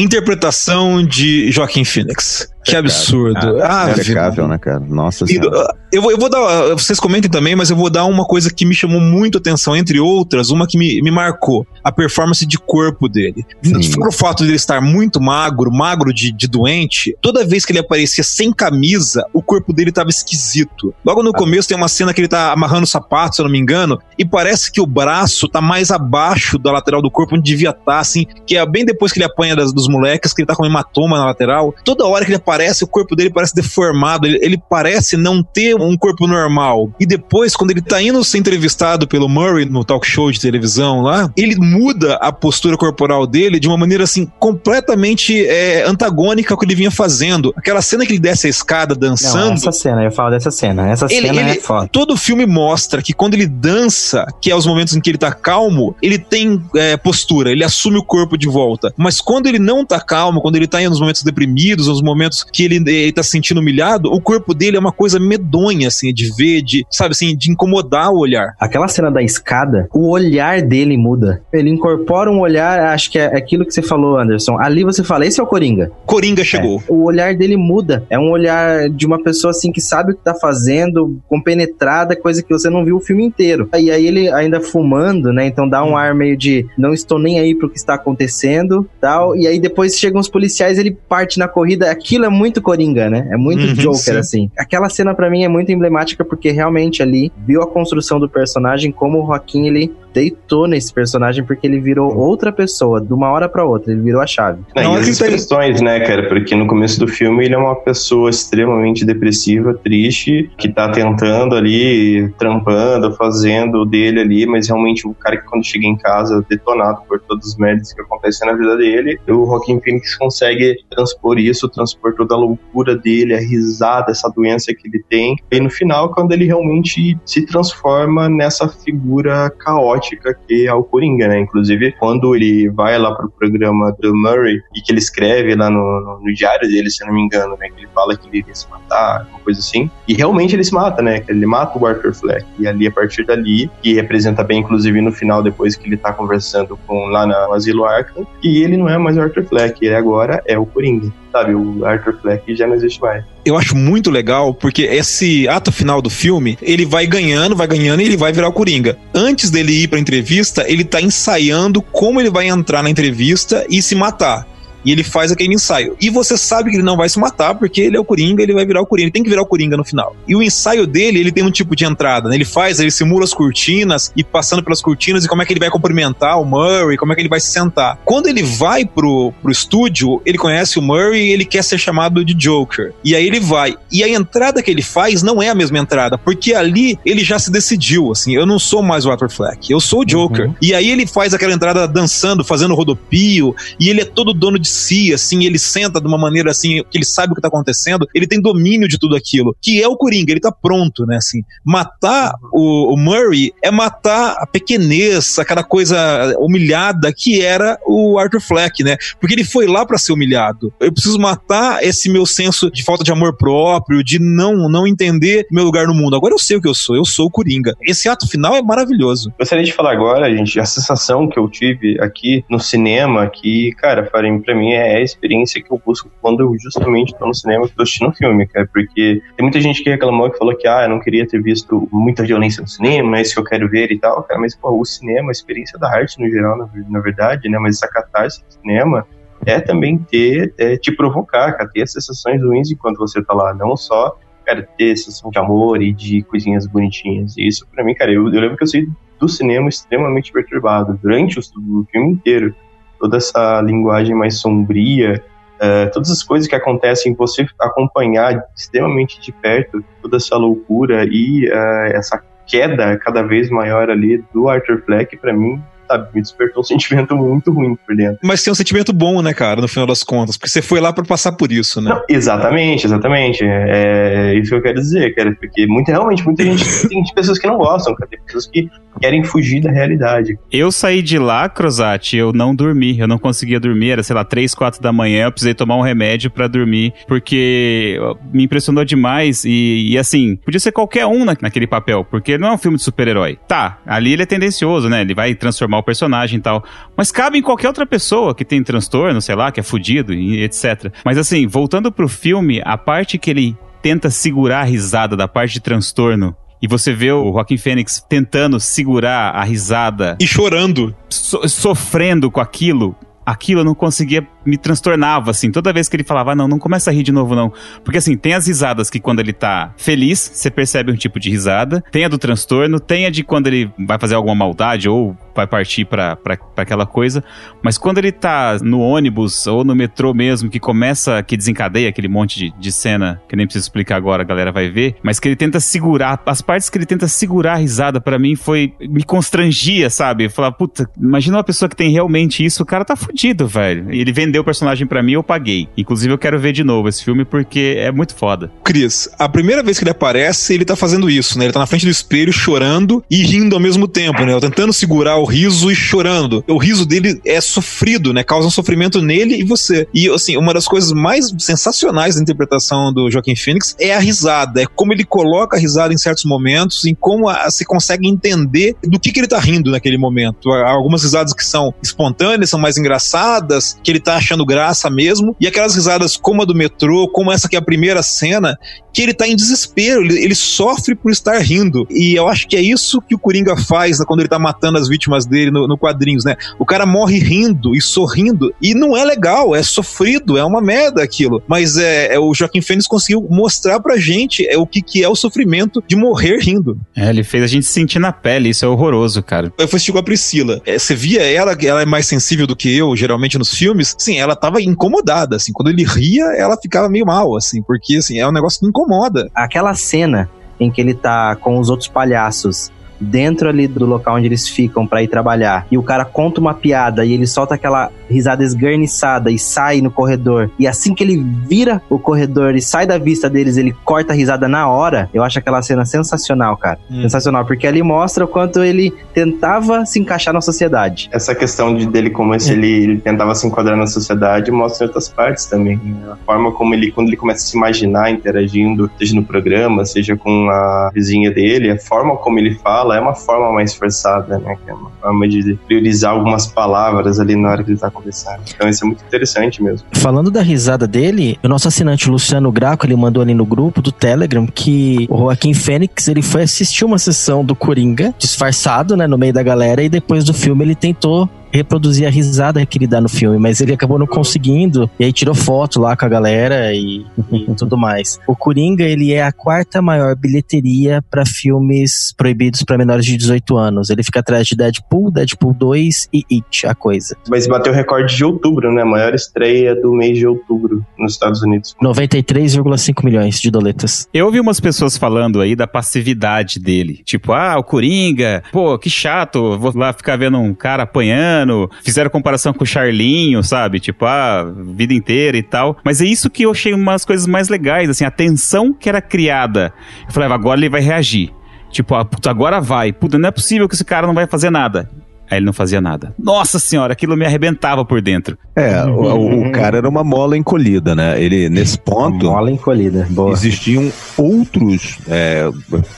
Interpretação de Joaquim Phoenix. Que absurdo. Ah, Impecável, né, cara? Nossa E, senhora. Eu vou, eu vou dar. Vocês comentem também, mas eu vou dar uma coisa que me chamou muito atenção, entre outras, uma que me, me marcou: a performance de corpo dele. Sim. O fato de ele estar muito magro, magro de, de doente, toda vez que ele aparecia sem camisa, o corpo dele estava esquisito. Logo no começo tem uma cena que ele tá amarrando o sapato, se eu não me engano, e parece que o braço tá mais abaixo da lateral do corpo, onde devia estar, assim, que é bem depois que ele apanha das- dos moleques, que ele tá com hematoma na lateral. Toda hora que ele aparece, o corpo dele parece deformado, ele, ele parece não ter um corpo normal. E depois, quando ele tá indo ser entrevistado pelo Murray no talk show de televisão lá, ele muda a postura corporal dele de uma maneira assim completamente é, antagônica ao que ele vinha fazendo. Aquela cena que ele desce a escada Não, dançando. essa cena, eu falo dessa cena. Essa Ele- cena ele- é foda. Todo o filme mostra que quando ele dança, que é os momentos em que ele tá calmo, ele tem é, postura, ele assume o corpo de volta. Mas quando ele não tá calmo, quando ele tá nos momentos deprimidos, nos momentos que ele, ele tá se sentindo humilhado, o corpo dele é uma coisa medonha, assim, de ver, de, sabe assim, de incomodar o olhar. Aquela cena da escada, o olhar dele muda. Ele incorpora um olhar, acho que é aquilo que você falou, Anderson. Ali você fala, esse é o Coringa. Coringa chegou. O olhar dele muda. É um olhar de uma pessoa assim que sabe o que tá fazendo, compenetrada, coisa que você não viu o filme inteiro. E aí ele ainda fumando, né? Então dá um ar meio de não estou nem aí pro que está acontecendo, tal. E aí depois chegam os policiais, ele parte na corrida. Aquilo é muito Coringa, né? É muito Uhum, Joker sim. assim. Aquela cena pra mim é muito emblemática porque realmente ali viu a construção do personagem como o Joaquim ele deitou nesse personagem porque ele virou outra pessoa, de uma hora pra outra, ele virou a chave. Não, Não, e as tá- expressões, né, cara? Porque no começo do filme ele é uma pessoa extremamente depressiva, triste, que tá tentando ali, trampando, fazendo o dele ali, mas realmente o cara que quando chega em casa, detonado por todos os merdas que acontecem na vida dele, o Joaquin Phoenix consegue transpor isso, transpor toda a loucura dele, a risada, essa doença que ele tem. E no final, quando ele realmente se transforma nessa figura caótica que é o Coringa, né? Inclusive, quando ele vai lá pro programa do Murray e que ele escreve lá no, no- no diário dele, se eu não me engano, né? Que ele fala que ele iria se matar, uma coisa assim. E realmente ele se mata, né? Ele mata o Arthur Fleck. E ali, a partir dali, que representa bem, inclusive, no final, depois que ele tá conversando com lá no Asilo Arkham, que ele não é mais o Arthur Fleck, ele agora é o Coringa. Sabe, o Arthur Fleck já não existe mais. Eu acho muito legal porque esse ato final do filme, ele vai ganhando, vai ganhando e ele vai virar o Coringa. Antes dele ir pra entrevista, ele tá ensaiando como ele vai entrar na entrevista e se matar. E ele faz aquele ensaio. E você sabe que ele não vai se matar, porque ele é o Coringa, ele vai virar o Coringa. Ele tem que virar o Coringa no final. E o ensaio dele, ele tem um tipo de entrada, né? Ele faz, ele simula as cortinas e passando pelas cortinas e como é que ele vai cumprimentar o Murray, como é que ele vai se sentar. Quando ele vai pro, pro estúdio, ele conhece o Murray e ele quer ser chamado de Joker. E aí ele vai. E a entrada que ele faz não é a mesma entrada, porque ali ele já se decidiu, assim, eu não sou mais o Arthur Fleck, eu sou o Joker. E aí ele faz aquela entrada dançando, fazendo rodopio, e ele é todo dono de si, assim, ele senta de uma maneira assim, que ele sabe o que tá acontecendo, ele tem domínio de tudo aquilo, que é o Coringa, ele tá pronto, né, assim. Matar o, o Murray é matar a pequenez, aquela coisa humilhada que era o Arthur Fleck, né? Porque ele foi lá pra ser humilhado. Eu preciso matar esse meu senso de falta de amor próprio, de não não entender meu lugar no mundo. Agora eu sei o que eu sou, eu sou o Coringa. Esse ato final é maravilhoso. Gostaria de falar agora, gente, a sensação que eu tive aqui no cinema, que, cara, Farim, pra mim é a experiência que eu busco quando eu justamente tô no cinema que tô assistindo um filme, cara, porque tem muita gente que reclamou que falou que, ah, eu não queria ter visto muita violência no cinema, é isso que eu quero ver e tal, cara, mas, pô, o cinema, a experiência da arte no geral, na, na verdade, né, mas essa catarse do cinema é também ter, é, te provocar, cara, ter as sensações ruins enquanto você tá lá, não só cara, ter sensação de amor e de coisinhas bonitinhas. E isso, pra mim, cara, eu, eu lembro que eu saí do cinema extremamente perturbado durante o, o filme inteiro. Toda essa linguagem mais sombria, uh, todas as coisas que acontecem, você acompanhar extremamente de perto toda essa loucura e uh, essa queda cada vez maior ali do Arthur Fleck, pra mim, sabe? Me despertou um sentimento muito ruim por dentro. Mas tem um sentimento bom, né, cara, no final das contas, porque você foi lá pra passar por isso, né? Não, exatamente, exatamente. É isso que eu quero dizer, cara. Porque muita, realmente, muita gente tem pessoas que não gostam, cara. Tem pessoas que querem fugir da realidade. Eu saí de lá, Crozati, eu não dormi. Eu não conseguia dormir, era, sei lá, 3, 4 da manhã. Eu precisei tomar um remédio pra dormir, porque me impressionou demais. E, e assim, podia ser qualquer um na- naquele papel, porque não é um filme de super-herói. Tá, ali ele é tendencioso, né? Ele vai transformar personagem e tal. Mas cabe em qualquer outra pessoa que tem transtorno, sei lá, que é fudido e etc. Mas assim, voltando pro filme, a parte que ele tenta segurar a risada da parte de transtorno. E você vê o Joaquim Fênix tentando segurar a risada E chorando. so- sofrendo com aquilo, aquilo eu não conseguia, me transtornava, assim. Toda vez que ele falava, ah, não, não começa a rir de novo, não. Porque, assim, tem as risadas que quando ele tá feliz, você percebe um tipo de risada. Tem a do transtorno, tem a de quando ele vai fazer alguma maldade ou vai partir pra aquela coisa. Mas quando ele tá no ônibus ou no metrô mesmo, que começa, que desencadeia aquele monte de, de cena, que nem preciso explicar agora, a galera vai ver, mas que ele tenta segurar, as partes que ele tenta segurar a risada, pra mim foi, me constrangia, sabe? Eu falava, puta, imagina uma pessoa que tem realmente isso, o cara tá fudido, velho. Ele vendeu o personagem pra mim, eu paguei. Inclusive eu quero ver de novo esse filme porque é muito foda. Cris, a primeira vez que ele aparece, ele tá fazendo isso, né? Ele tá na frente do espelho chorando e rindo ao mesmo tempo, né? Tentando segurar o riso e chorando. O riso dele é sofrido, né? Causa um sofrimento nele e você. E, assim, uma das coisas mais sensacionais da interpretação do Joaquim Phoenix é a risada. É como ele coloca a risada em certos momentos, em como a, se consegue entender do que, que ele tá rindo naquele momento. Há algumas risadas que são espontâneas, são mais engraçadas, que ele tá achando graça mesmo, e aquelas risadas como a do metrô, como essa que é a primeira cena, que ele tá em desespero, ele, ele sofre por estar rindo. E eu acho que é isso que o Coringa faz né, quando ele tá matando as vítimas dele no, no quadrinhos, né? O cara morre rindo e sorrindo, e não é legal, é sofrido, é uma merda aquilo. Mas é, é o Joaquim Fênix conseguiu mostrar pra gente é, o que, que é o sofrimento de morrer rindo. É, ele fez a gente sentir na pele, isso é horroroso, cara. Eu fui assistir com a Priscila. É, você via ela, ela é mais sensível do que eu, geralmente nos filmes. Sim, ela tava incomodada, assim. Quando ele ria, ela ficava meio mal, assim. Porque, assim, é um negócio que incomoda. Aquela cena em que ele tá com os outros palhaços dentro ali do local onde eles ficam pra ir trabalhar e o cara conta uma piada e ele solta aquela risada esgarniçada e sai no corredor e assim que ele vira o corredor e sai da vista deles ele corta a risada na hora eu acho aquela cena sensacional cara Hum. sensacional porque ali mostra o quanto ele tentava se encaixar na sociedade Essa questão de, dele como se ele, ele tentava se enquadrar na sociedade mostra em outras partes também. né? A forma como ele, quando ele começa a se imaginar interagindo, seja no programa, seja com a vizinha dele, a forma como ele fala é uma forma mais forçada, né? Que é uma forma de priorizar algumas palavras ali na hora que ele tá conversando. Então isso é muito interessante mesmo. Falando da risada dele, o nosso assinante Luciano Graco, ele mandou ali no grupo do Telegram que o Joaquim Fênix, ele foi assistir uma sessão do Coringa, disfarçado, né, no meio da galera, e depois do filme ele tentou reproduzir a risada que ele dá no filme, mas ele acabou não conseguindo, e aí tirou foto lá com a galera e, e tudo mais. O Coringa, ele é a quarta maior bilheteria para filmes proibidos para menores de 18 anos. Ele fica atrás de Deadpool, Deadpool 2 e It, a coisa. Mas bateu o recorde de outubro, né? A maior estreia do mês de outubro nos Estados Unidos. 93,5 milhões de doletas. Eu ouvi umas pessoas falando aí da passividade dele. Tipo, ah, o Coringa, pô, que chato, vou lá ficar vendo um cara apanhando. Fizeram comparação com o Charlinho, sabe? Tipo, ah, vida inteira e tal. Mas é isso que eu achei umas coisas mais legais, assim, a tensão que era criada. Eu falei, ah, agora ele vai reagir. Tipo, ah, puta, agora vai. Puta, não é possível que esse cara não vai fazer nada. Aí ele não fazia nada. Nossa senhora, aquilo me arrebentava por dentro. É, o, o cara era uma mola encolhida, né? Ele, nesse ponto. mola encolhida, boa. Existiam outros é,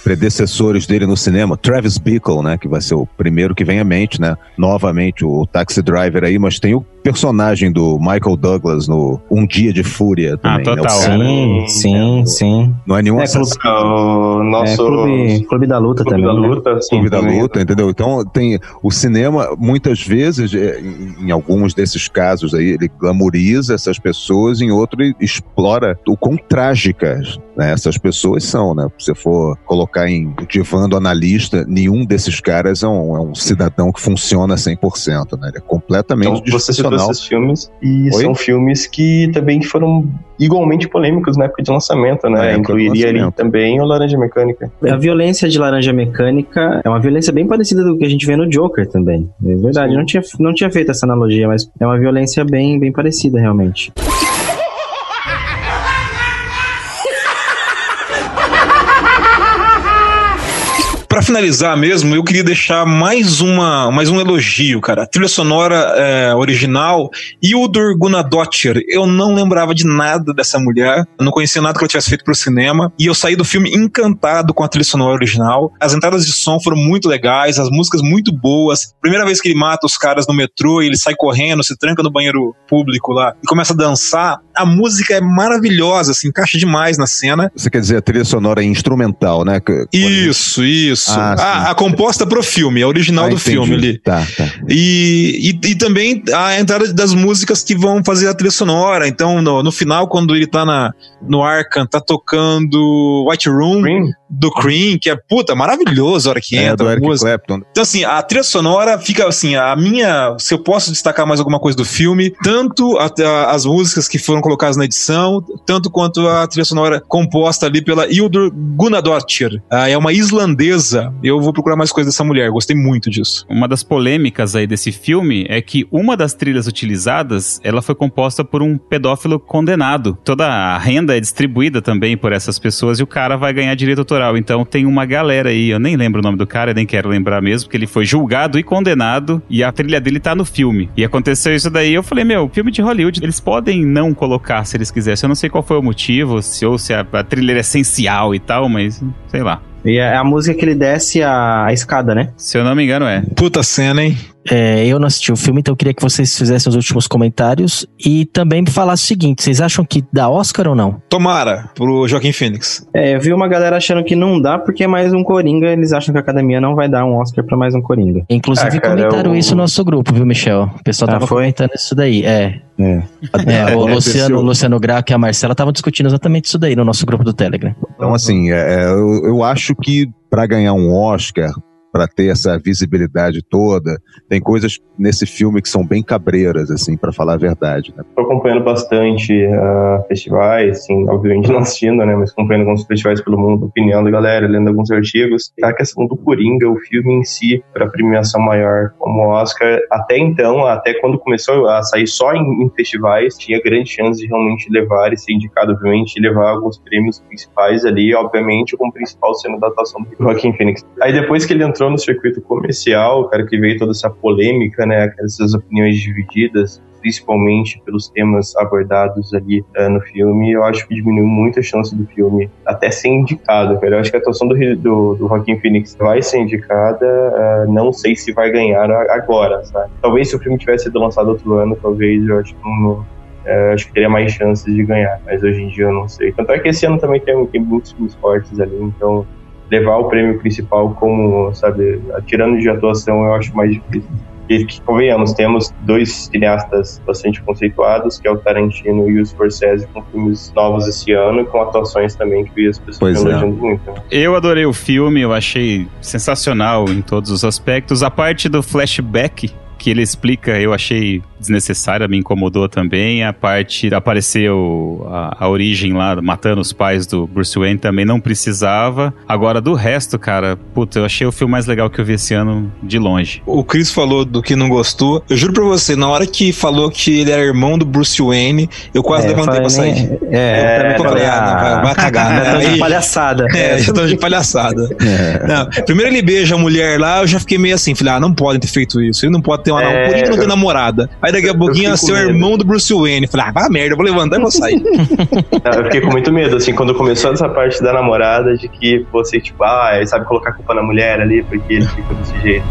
predecessores dele no cinema. Travis Bickle, né? Que vai ser o primeiro que vem à mente, né? Novamente, o Taxi Driver aí, mas tem o personagem do Michael Douglas no Um Dia de Fúria também. né? O cara- sim sim sim Não é nenhum É, assassino. O nosso É, clube, clube da luta Clube também da né? Luta, sim, Clube da também. luta, entendeu? Então tem o cinema muitas vezes é, em, em alguns desses casos aí ele glamoriza essas pessoas, em outro ele explora o quão trágicas né? Essas pessoas são, né? Se você for colocar em divando analista, nenhum desses caras é um, é um cidadão que funciona 100%, né? Ele é completamente Então, disfuncional. esses filmes e Oi? são filmes que também foram igualmente polêmicos na época de lançamento, né? Do Incluiria ali lançamento. também o Laranja Mecânica. A violência de laranja mecânica é uma violência bem parecida do que a gente vê no Joker também. É verdade, não tinha, não tinha feito essa analogia, mas é uma violência bem, bem parecida realmente. Finalizar mesmo, eu queria deixar mais uma, mais um elogio, cara. A trilha sonora é, original e o Gunadottir. Eu não lembrava de nada dessa mulher, eu não conhecia nada que ela tivesse feito pro cinema e eu saí do filme encantado com a trilha sonora original. As entradas de som foram muito legais, as músicas muito boas. Primeira vez que ele mata os caras no metrô e ele sai correndo, se tranca no banheiro público lá e começa a dançar. A música é maravilhosa, se encaixa demais na cena. Você quer dizer a trilha sonora instrumental, né? Isso, isso. Ah, sim. a, a composta pro filme, a original Ah, do entendi. filme ali. Tá, tá. E, e, e também a entrada das músicas que vão fazer a trilha sonora. Então, no, no final, quando ele tá na, no Arkham, tá tocando White Room Cream? do Cream, que é puta, maravilhoso a hora que É, entra. do a Eric música. Clapton. Então, assim, a trilha sonora fica assim, a minha. Se eu posso destacar mais alguma coisa do filme, tanto a- a- as músicas que foram colocadas na edição, tanto quanto a trilha sonora composta ali pela Hildur Gunnadottir. Ah, é uma islandesa. Eu vou procurar mais coisas dessa mulher, gostei muito disso. Uma das polêmicas aí desse filme é que uma das trilhas utilizadas, ela foi composta por um pedófilo condenado. Toda a renda é distribuída também por essas pessoas e o cara vai ganhar direito autoral. Então tem uma galera aí, eu nem lembro o nome do cara, nem quero lembrar mesmo, porque ele foi julgado e condenado e a trilha dele tá no filme. E aconteceu isso daí, eu falei, meu, filme de Hollywood, eles podem não colocar se eles quisessem. Eu não sei qual foi o motivo, se ou se a, a trilha é essencial e tal, mas sei lá. E é a música que ele desce a, a escada, né? Se eu não me engano, é. Puta cena, hein? É, eu não assisti o filme, então eu queria que vocês fizessem os últimos comentários e também me falassem o seguinte: vocês acham que dá Oscar ou não? Tomara, pro Joaquim Phoenix. É, eu vi uma galera achando que não dá porque é mais um Coringa. Eles acham que a academia não vai dar um Oscar pra mais um Coringa. Inclusive Ah, cara, comentaram eu- isso no nosso grupo, viu, Michel? O pessoal Ah, tava foi? comentando isso daí. É. É. É, o É, Luciano, o Luciano Graco e a Marcela estavam discutindo exatamente isso daí no nosso grupo do Telegram. Então, assim, é, é, eu, eu acho que para ganhar um Oscar, para ter essa visibilidade toda, tem coisas nesse filme que são bem cabreiras, assim, para falar a verdade. Né? Tô acompanhando bastante ah, festivais, assim, obviamente não assistindo, né, mas acompanhando alguns festivais pelo mundo, opinião da galera, lendo alguns artigos. A questão do Coringa, o filme em si, para premiação maior como Oscar, até então, até quando começou a sair só em, em festivais, tinha grande chance de realmente levar e ser indicado, obviamente, levar alguns prêmios principais ali, obviamente, como principal sendo da atuação do Joaquim Phoenix. Aí depois que ele entrou no circuito comercial, cara, que veio toda essa polêmica, né, essas opiniões divididas, principalmente pelos temas abordados ali eh, no filme, eu acho que diminuiu muito a chance do filme até ser indicado, cara. Eu acho que a atuação do, do, do Joaquim Phoenix vai ser indicada, eh, não sei se vai ganhar agora, sabe? Talvez se o filme tivesse sido lançado outro ano, talvez eu acho que não, eh, acho que teria mais chances de ganhar, mas hoje em dia eu não sei. Tanto é que esse ano também tem, tem muitos filmes fortes ali, então levar o prêmio principal como, sabe, tirando de atuação eu acho mais difícil. E que, convenhamos, temos dois cineastas bastante conceituados, que é o Tarantino e o Scorsese, com filmes novos esse ano, com atuações também que as pessoas estão é. elogiando muito. né? Eu adorei o filme, eu achei sensacional em todos os aspectos. A parte do flashback que ele explica, eu achei desnecessária, me incomodou também. A parte apareceu a, a origem lá, matando os pais do Bruce Wayne, também não precisava. Agora, do resto, cara, puta, eu achei o filme mais legal que eu vi esse ano de longe. O Chris falou do que não gostou. Eu juro pra você, na hora que falou que ele era irmão do Bruce Wayne, eu quase É, eu levantei pra sair. né? É, eu ah, não, ah, vai, vai cagar, né? já tô de palhaçada. É, já tô de palhaçada. Não, primeiro ele beija a mulher lá, eu já fiquei meio assim, falei, ah, não podem ter feito isso. Ele não pode ter uma É, Por que não tem eu- namorada? Aí daqui a pouquinho, ah, seu irmão do Bruce Wayne. Falei, ah, vai merda, eu vou levantar e vou sair. Não, Eu fiquei com muito medo, assim, quando começou essa parte da namorada, de que você, tipo, ah, sabe colocar a culpa na mulher ali, porque ele fica desse jeito.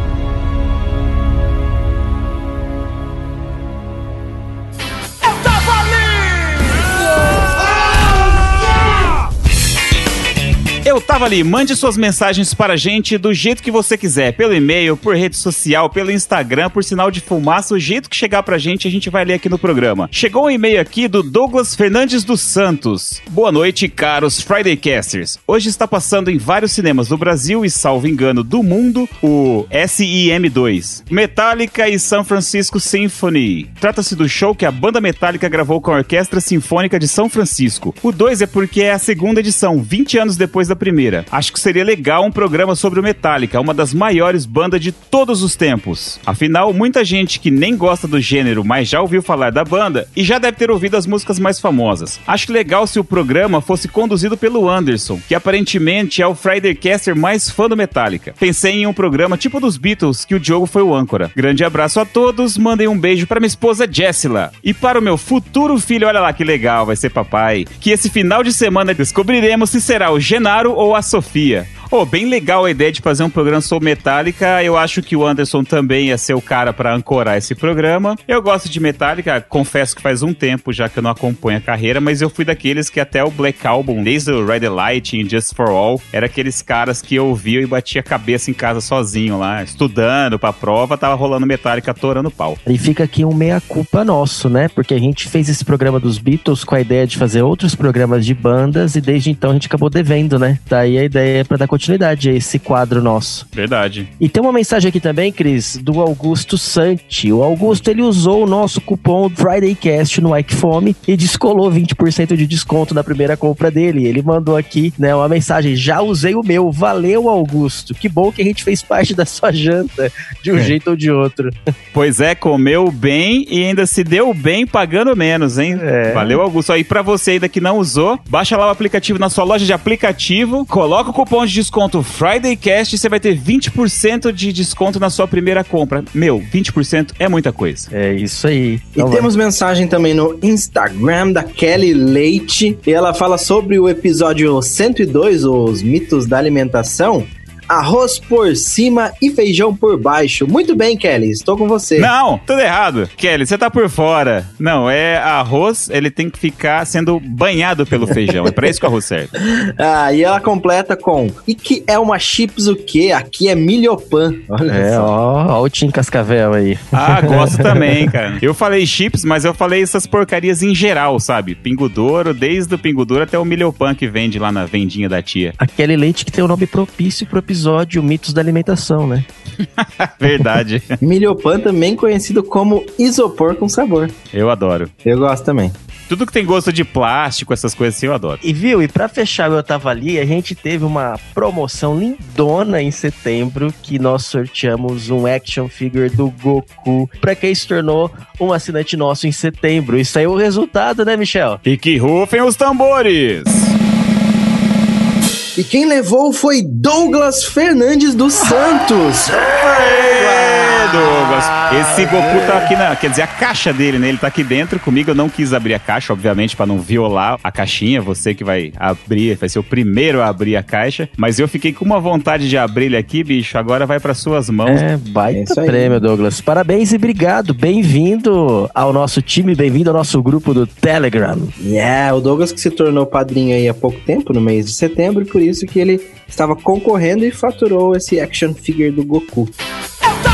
Eu tava ali, mande suas mensagens para a gente do jeito que você quiser, pelo e-mail, por rede social, pelo Instagram, por sinal de fumaça, o jeito que chegar pra gente a gente vai ler aqui no programa. Chegou um e-mail aqui do Douglas Fernandes dos Santos. Boa noite, caros Friday Casters. Hoje está passando em vários cinemas do Brasil e, salvo engano, do mundo, o SIM2, Metallica e San Francisco Symphony. Trata-se do show que a banda Metallica gravou com a Orquestra Sinfônica de São Francisco. O 2 é porque é a segunda edição, 20 anos depois da primeira. Acho que seria legal um programa sobre o Metallica, uma das maiores bandas de todos os tempos. Afinal, muita gente que nem gosta do gênero, mas já ouviu falar da banda e já deve ter ouvido as músicas mais famosas. Acho legal se o programa fosse conduzido pelo Anderson, que aparentemente é o Friday Caster mais fã do Metallica. Pensei em um programa tipo dos Beatles, que o Diogo foi o âncora. Grande abraço a todos, mandem um beijo para minha esposa Jessila. E para o meu futuro filho, olha lá que legal, vai ser papai. Que esse final de semana descobriremos se será o Genaro ou a Sofia. Pô, bem legal a ideia de fazer um programa sobre Metallica. Eu acho que o Anderson também ia ser o cara para ancorar esse programa. Eu gosto de Metallica, confesso que faz um tempo já que eu não acompanho a carreira, mas eu fui daqueles que até o Black Album, desde o the Light Just for All, era aqueles caras que eu ouvia e batia a cabeça em casa sozinho lá, estudando pra prova, tava rolando Metallica torando pau. E fica aqui um meia-culpa nosso, né? Porque a gente fez esse programa dos Beatles com a ideia de fazer outros programas de bandas e desde então a gente acabou devendo, né? Daí a ideia é pra dar continuidade a esse quadro nosso. Verdade. E tem uma mensagem aqui também, Cris, do Augusto Santi. O Augusto, ele usou o nosso cupom FridayCast no Fome e descolou 20% de desconto na primeira compra dele. Ele mandou aqui, né, uma mensagem, já usei o meu, valeu Augusto. Que bom que a gente fez parte da sua janta, de um É. jeito ou de outro. Pois é, comeu bem e ainda se deu bem pagando menos, hein? É. Valeu, Augusto. Aí pra você ainda que não usou, baixa lá o aplicativo na sua loja de aplicativo, coloca o cupom de desconto FridayCast e você vai ter 20% de desconto na sua primeira compra. Meu, 20% é muita coisa. É isso aí. E Então vai. temos mensagem também no Instagram da Kelly Leite. E ela fala sobre o episódio 102, os mitos da alimentação. Arroz por cima e feijão por baixo. Muito bem, Kelly, estou com você. Não, tudo errado. Kelly, você tá por fora. Não, é arroz, ele tem que ficar sendo banhado pelo feijão. É pra isso que o arroz serve. Ah, e ela completa com: E que é uma chips o quê? Aqui é milhopan. Olha É, só. ó, ó o Tim Cascavel aí. Ah, gosto também, cara. Eu falei chips, mas eu falei essas porcarias em geral, sabe? Pingo Douro, desde o Pingo Douro até o Milhopan que vende lá na vendinha da tia. Aquele leite que tem o nome propício pro episódio Mitos da Alimentação, né? Verdade. Milhopan também conhecido como isopor com sabor. Eu adoro. Eu gosto também. Tudo que tem gosto de plástico, essas coisas assim, eu adoro. E viu, e pra fechar o Eu Tava Ali, a gente teve uma promoção lindona em setembro que nós sorteamos um action figure do Goku pra quem se tornou um assinante nosso em setembro. E saiu o resultado, né, Michel? E que rufem os tambores! E quem levou foi Douglas Fernandes dos Santos. Douglas! Esse Goku tá aqui na. Quer dizer, a caixa dele, né? Ele tá aqui dentro comigo. Eu não quis abrir a caixa, obviamente, pra não violar a caixinha. Você que vai abrir, vai ser o primeiro a abrir a caixa. Mas eu fiquei com uma vontade de abrir ele aqui, bicho. Agora vai para suas mãos. É, É baita aí. prêmio, Douglas. Parabéns e obrigado. Bem-vindo ao nosso time, bem-vindo ao nosso grupo do Telegram. Yeah, o Douglas que se tornou padrinho aí há pouco tempo, no mês de setembro, e por isso que ele estava concorrendo e faturou esse action figure do Goku. In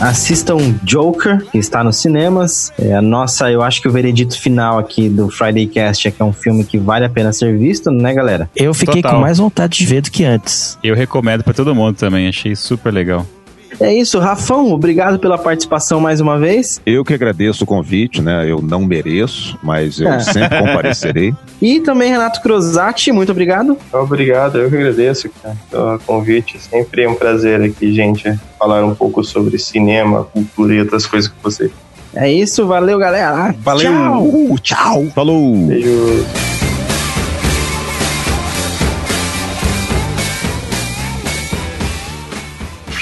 Assistam Joker, que está nos cinemas. É a nossa, eu acho que o veredito final aqui do Friday Cast é que é um filme que vale a pena ser visto, né, galera? Eu fiquei Total. com mais vontade de ver do que antes. Eu recomendo pra todo mundo também. Achei super legal. É isso, Rafão, obrigado pela participação mais uma vez. Eu que agradeço o convite, né? Eu não mereço, mas eu É. sempre comparecerei. E também Renato Cruzati, muito obrigado. Obrigado, eu que agradeço cara, pelo convite. Sempre é um prazer aqui, gente, falar um pouco sobre cinema, cultura e outras coisas com você. É isso, valeu, galera. Valeu! Tchau. Uh, tchau! Falou! Beijo.